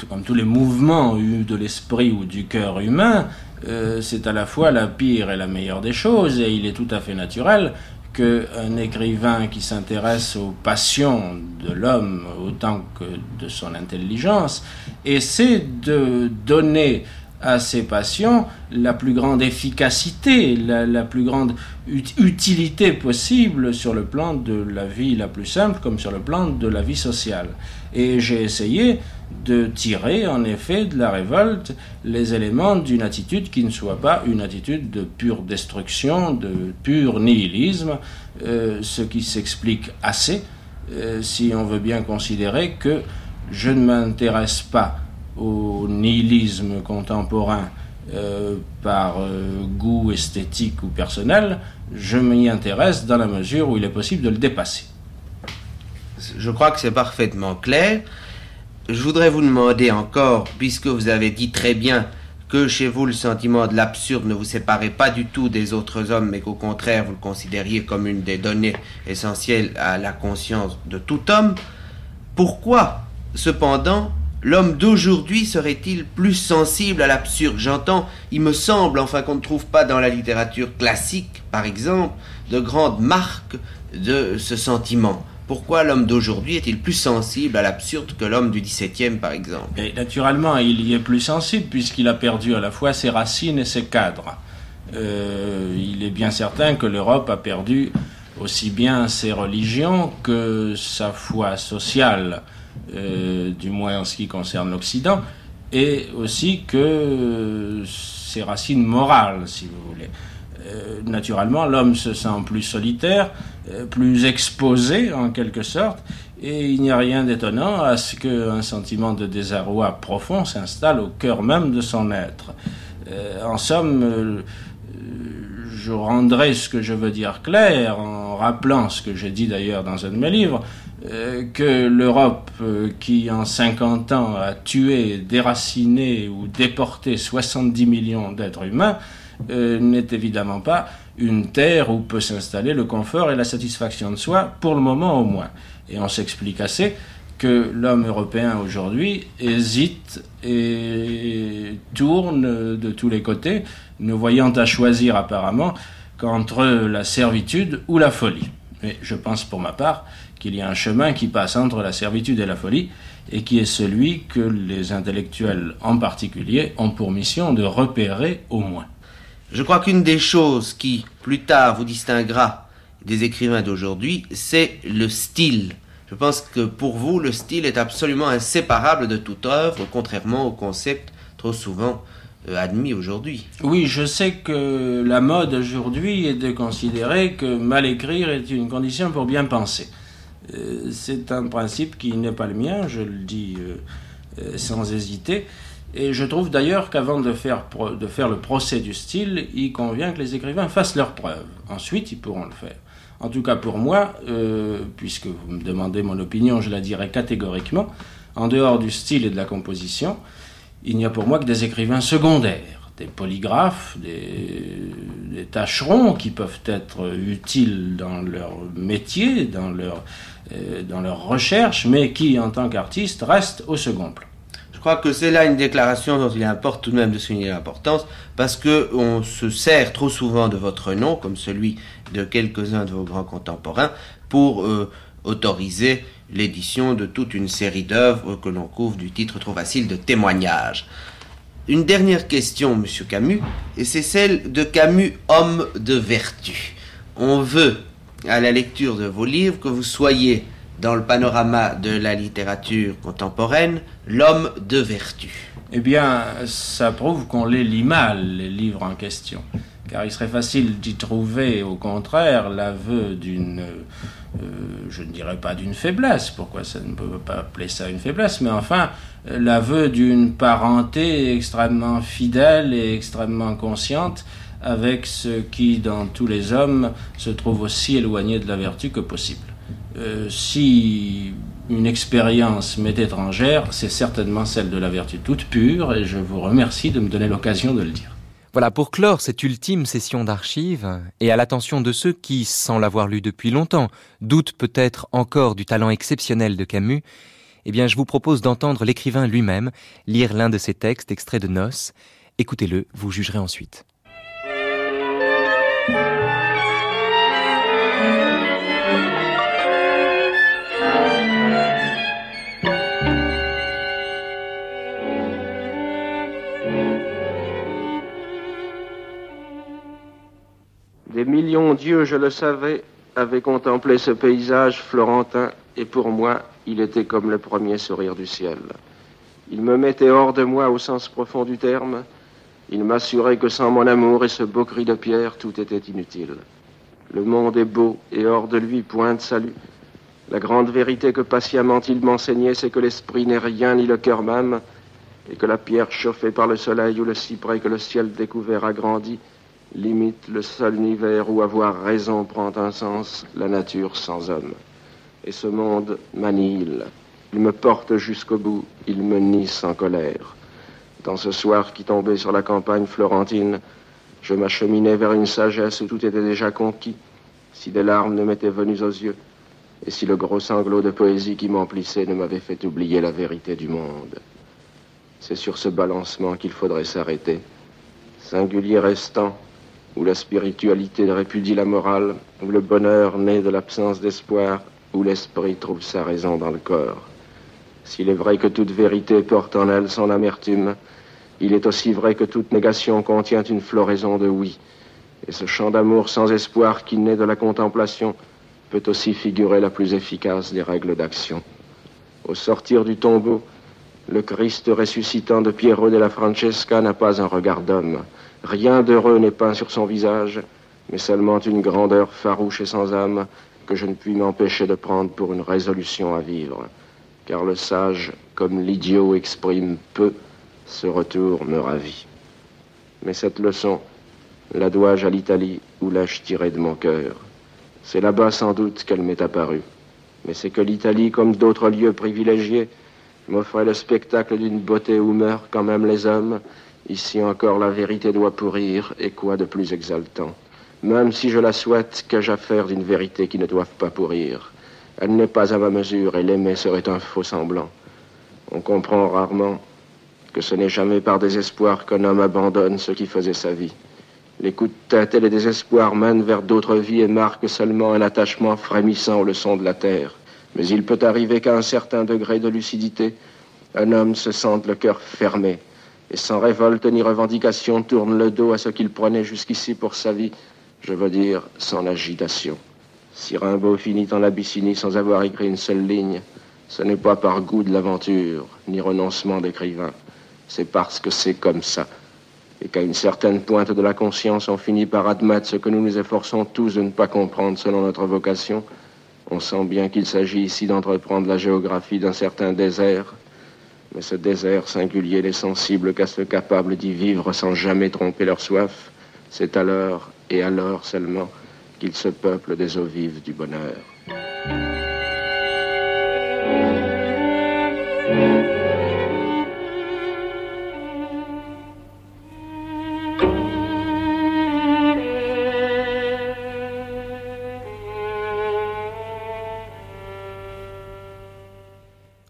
comme tous les mouvements de l'esprit ou du cœur humain, euh, c'est à la fois la pire et la meilleure des choses, et il est tout à fait naturel qu'un écrivain qui s'intéresse aux passions de l'homme autant que de son intelligence essaie de donner à ces passions la plus grande efficacité, la, plus grande utilité possible sur le plan de la vie la plus simple comme sur le plan de la vie sociale. Et j'ai essayé de tirer en effet de la révolte les éléments d'une attitude qui ne soit pas une attitude de pure destruction, de pur nihilisme, euh, ce qui s'explique assez euh, si on veut bien considérer que je ne m'intéresse pas au nihilisme contemporain euh, par goût esthétique ou personnel, je m'y intéresse dans la mesure où il est possible de le dépasser. Je crois que c'est parfaitement clair. Je voudrais vous demander encore, puisque vous avez dit très bien que chez vous le sentiment de l'absurde ne vous séparait pas du tout des autres hommes, mais qu'au contraire vous le considériez comme une des données essentielles à la conscience de tout homme, pourquoi, cependant, l'homme d'aujourd'hui serait-il plus sensible à l'absurde? J'entends, il me semble, enfin qu'on ne trouve pas dans la littérature classique, par exemple, de grandes marques de ce sentiment. Pourquoi l'homme d'aujourd'hui est-il plus sensible à l'absurde que l'homme du XVIIe, par exemple? Et Naturellement, il y est plus sensible puisqu'il a perdu à la fois ses racines et ses cadres. Euh, il est bien certain que l'Europe a perdu aussi bien ses religions que sa foi sociale, euh, du moins en ce qui concerne l'Occident, et aussi que ses racines morales, si vous voulez. Euh, naturellement, l'homme se sent plus solitaire, euh, plus exposé en quelque sorte, et il n'y a rien d'étonnant à ce qu'un sentiment de désarroi profond s'installe au cœur même de son être. Euh, en somme, je rendrai ce que je veux dire clair en rappelant ce que j'ai dit d'ailleurs dans un de mes livres, que l'Europe qui en 50 ans a tué, déraciné ou déporté 70 millions d'êtres humains, euh, n'est évidemment pas une terre où peut s'installer le confort et la satisfaction de soi, pour le moment au moins. Et on s'explique assez que l'homme européen aujourd'hui hésite et tourne de tous les côtés, ne voyant à choisir apparemment qu'entre la servitude ou la folie. Mais je pense pour ma part qu'il y a un chemin qui passe entre la servitude et la folie, et qui est celui que les intellectuels en particulier ont pour mission de repérer au moins. Je crois qu'une des choses qui, plus tard, vous distinguera des écrivains d'aujourd'hui, c'est le style. Je pense que pour vous, le style est absolument inséparable de toute œuvre, contrairement au concept trop souvent euh, admis aujourd'hui. Oui, je sais que la mode aujourd'hui est de considérer que mal écrire est une condition pour bien penser. Euh, c'est un principe qui n'est pas le mien, je le dis euh, sans hésiter. Et je trouve d'ailleurs qu'avant de faire, le procès du style, il convient que les écrivains fassent leurs preuves. Ensuite, ils pourront le faire. En tout cas pour moi, euh, puisque vous me demandez mon opinion, je la dirai catégoriquement, en dehors du style et de la composition, il n'y a pour moi que des écrivains secondaires, des polygraphes, des, tâcherons qui peuvent être utiles dans leur métier, dans leur, euh, dans recherche, mais qui, en tant qu'artistes, restent au second plan. Je crois que c'est là une déclaration dont il importe tout de même de souligner l'importance, parce qu'on se sert trop souvent de votre nom, comme celui de quelques-uns de vos grands contemporains, pour euh, autoriser l'édition de toute une série d'œuvres que l'on couvre du titre trop facile de témoignage. Une dernière question, monsieur Camus, et c'est celle de Camus, homme de vertu. On veut, à la lecture de vos livres, que vous soyez dans le panorama de la littérature contemporaine, l'homme de vertu Eh bien, ça prouve qu'on les lit mal, les livres en question. Car il serait facile d'y trouver, au contraire, l'aveu d'une, euh, je ne dirais pas d'une faiblesse, pourquoi ça ne peut pas appeler ça une faiblesse, mais enfin, l'aveu d'une parenté extrêmement fidèle et extrêmement consciente avec ce qui, dans tous les hommes, se trouve aussi éloigné de la vertu que possible. Euh, si une expérience m'est étrangère, c'est certainement celle de la vertu toute pure, et je vous remercie de me donner l'occasion de le dire. Voilà, pour clore cette ultime session d'archives, et à l'attention de ceux qui, sans l'avoir lu depuis longtemps, doutent peut-être encore du talent exceptionnel de Camus, eh bien je vous propose d'entendre l'écrivain lui-même lire l'un de ses textes extraits de Noces. Écoutez-le, vous jugerez ensuite. Des millions d'yeux, je le savais, avaient contemplé ce paysage florentin, et pour moi, il était comme le premier sourire du ciel. Il me mettait hors de moi au sens profond du terme. Il m'assurait que sans mon amour et ce beau cri de pierre, tout était inutile. Le monde est beau et hors de lui point de salut. La grande vérité que patiemment il m'enseignait, c'est que l'esprit n'est rien ni le cœur même, et que la pierre chauffée par le soleil ou le cyprès que le ciel découvert agrandit limite le seul univers où avoir raison prend un sens, la nature sans homme. Et ce monde m'annihile. Il me porte jusqu'au bout, il me nie sans colère. Dans ce soir qui tombait sur la campagne florentine, je m'acheminais vers une sagesse où tout était déjà conquis, si des larmes ne m'étaient venues aux yeux, et si le gros sanglot de poésie qui m'emplissait ne m'avait fait oublier la vérité du monde. C'est sur ce balancement qu'il faudrait s'arrêter. Singulier restant, où la spiritualité répudie la morale, où le bonheur naît de l'absence d'espoir, où l'esprit trouve sa raison dans le corps. S'il est vrai que toute vérité porte en elle son amertume, il est aussi vrai que toute négation contient une floraison de oui. Et ce chant d'amour sans espoir qui naît de la contemplation peut aussi figurer la plus efficace des règles d'action. Au sortir du tombeau, le Christ ressuscitant de Piero della Francesca n'a pas un regard d'homme. Rien d'heureux n'est peint sur son visage, mais seulement une grandeur farouche et sans âme que je ne puis m'empêcher de prendre pour une résolution à vivre. Car le sage, comme l'idiot exprime peu, ce retour me ravit. Mais cette leçon, la dois-je à l'Italie ou l'ai-je tirée de mon cœur? C'est là-bas sans doute qu'elle m'est apparue. Mais c'est que l'Italie, comme d'autres lieux privilégiés, m'offrait le spectacle d'une beauté où meurent quand même les hommes. Ici encore la vérité doit pourrir, et quoi de plus exaltant? Même si je la souhaite, qu'ai-je à faire d'une vérité qui ne doive pas pourrir? Elle n'est pas à ma mesure, et l'aimer serait un faux semblant. On comprend rarement que ce n'est jamais par désespoir qu'un homme abandonne ce qui faisait sa vie. Les coups de tête et les désespoirs mènent vers d'autres vies et marquent seulement un attachement frémissant aux leçons de la terre. Mais il peut arriver qu'à un certain degré de lucidité, un homme se sente le cœur fermé et sans révolte ni revendication tourne le dos à ce qu'il prenait jusqu'ici pour sa vie, je veux dire sans agitation. Si Rimbaud finit en Abyssinie sans avoir écrit une seule ligne, ce n'est pas par goût de l'aventure, ni renoncement d'écrivain, c'est parce que c'est comme ça. Et qu'à une certaine pointe de la conscience, on finit par admettre ce que nous nous efforçons tous de ne pas comprendre selon notre vocation, on sent bien qu'il s'agit ici d'entreprendre la géographie d'un certain désert, mais ce désert singulier n'est sensible qu'à ceux capables d'y vivre sans jamais tromper leur soif. C'est alors et alors seulement qu'ils se peuplent des eaux vives du bonheur.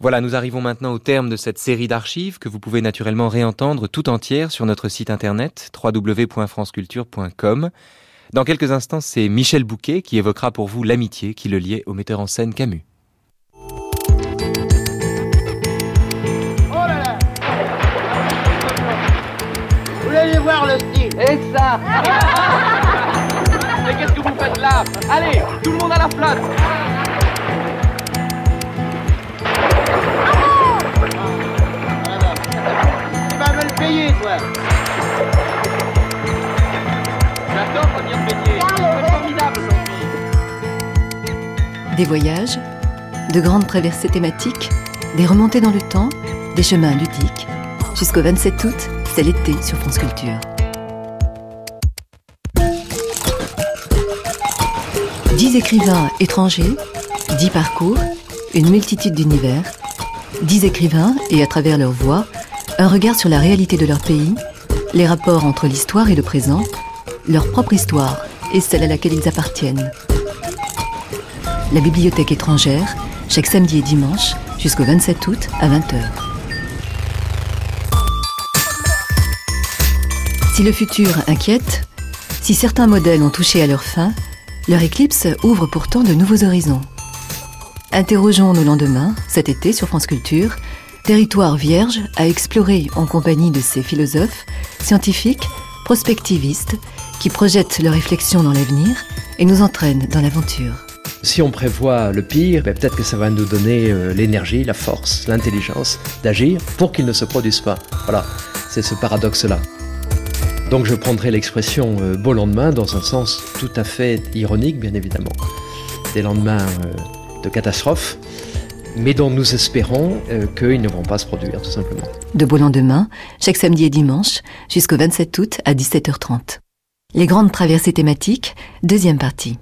Voilà, nous arrivons maintenant au terme de cette série d'archives que vous pouvez naturellement réentendre tout entière sur notre site internet www.franceculture.com. Dans quelques instants, c'est Michel Bouquet qui évoquera pour vous l'amitié qui le liait au metteur en scène Camus. Vous allez voir le style Et ça [LAUGHS] Mais qu'est-ce que vous faites là? Allez, tout le monde à la flotte Des voyages, de grandes traversées thématiques, des remontées dans le temps, des chemins ludiques. Jusqu'au 27 août, c'est l'été sur France Culture. Dix écrivains étrangers, dix parcours, une multitude d'univers, dix écrivains et à travers leur voix, un regard sur la réalité de leur pays, les rapports entre l'histoire et le présent, leur propre histoire et celle à laquelle ils appartiennent. La bibliothèque étrangère, chaque samedi et dimanche, jusqu'au 27 août à 20h. Si le futur inquiète, si certains modèles ont touché à leur fin, leur éclipse ouvre pourtant de nouveaux horizons. Interrogeons nos lendemains, cet été sur France Culture, territoire vierge à explorer en compagnie de ces philosophes, scientifiques, prospectivistes, qui projettent leurs réflexions dans l'avenir et nous entraînent dans l'aventure. Si on prévoit le pire, ben, peut-être que ça va nous donner euh, l'énergie, la force, l'intelligence d'agir pour qu'il ne se produise pas. Voilà, c'est ce paradoxe-là. Donc je prendrai l'expression euh, beau lendemain dans un sens tout à fait ironique, bien évidemment. Des lendemains euh, de catastrophes, mais dont nous espérons qu'ils ne vont pas se produire, tout simplement. De beau lendemain, chaque samedi et dimanche, jusqu'au 27 août à 17h30. Les grandes traversées thématiques, deuxième partie.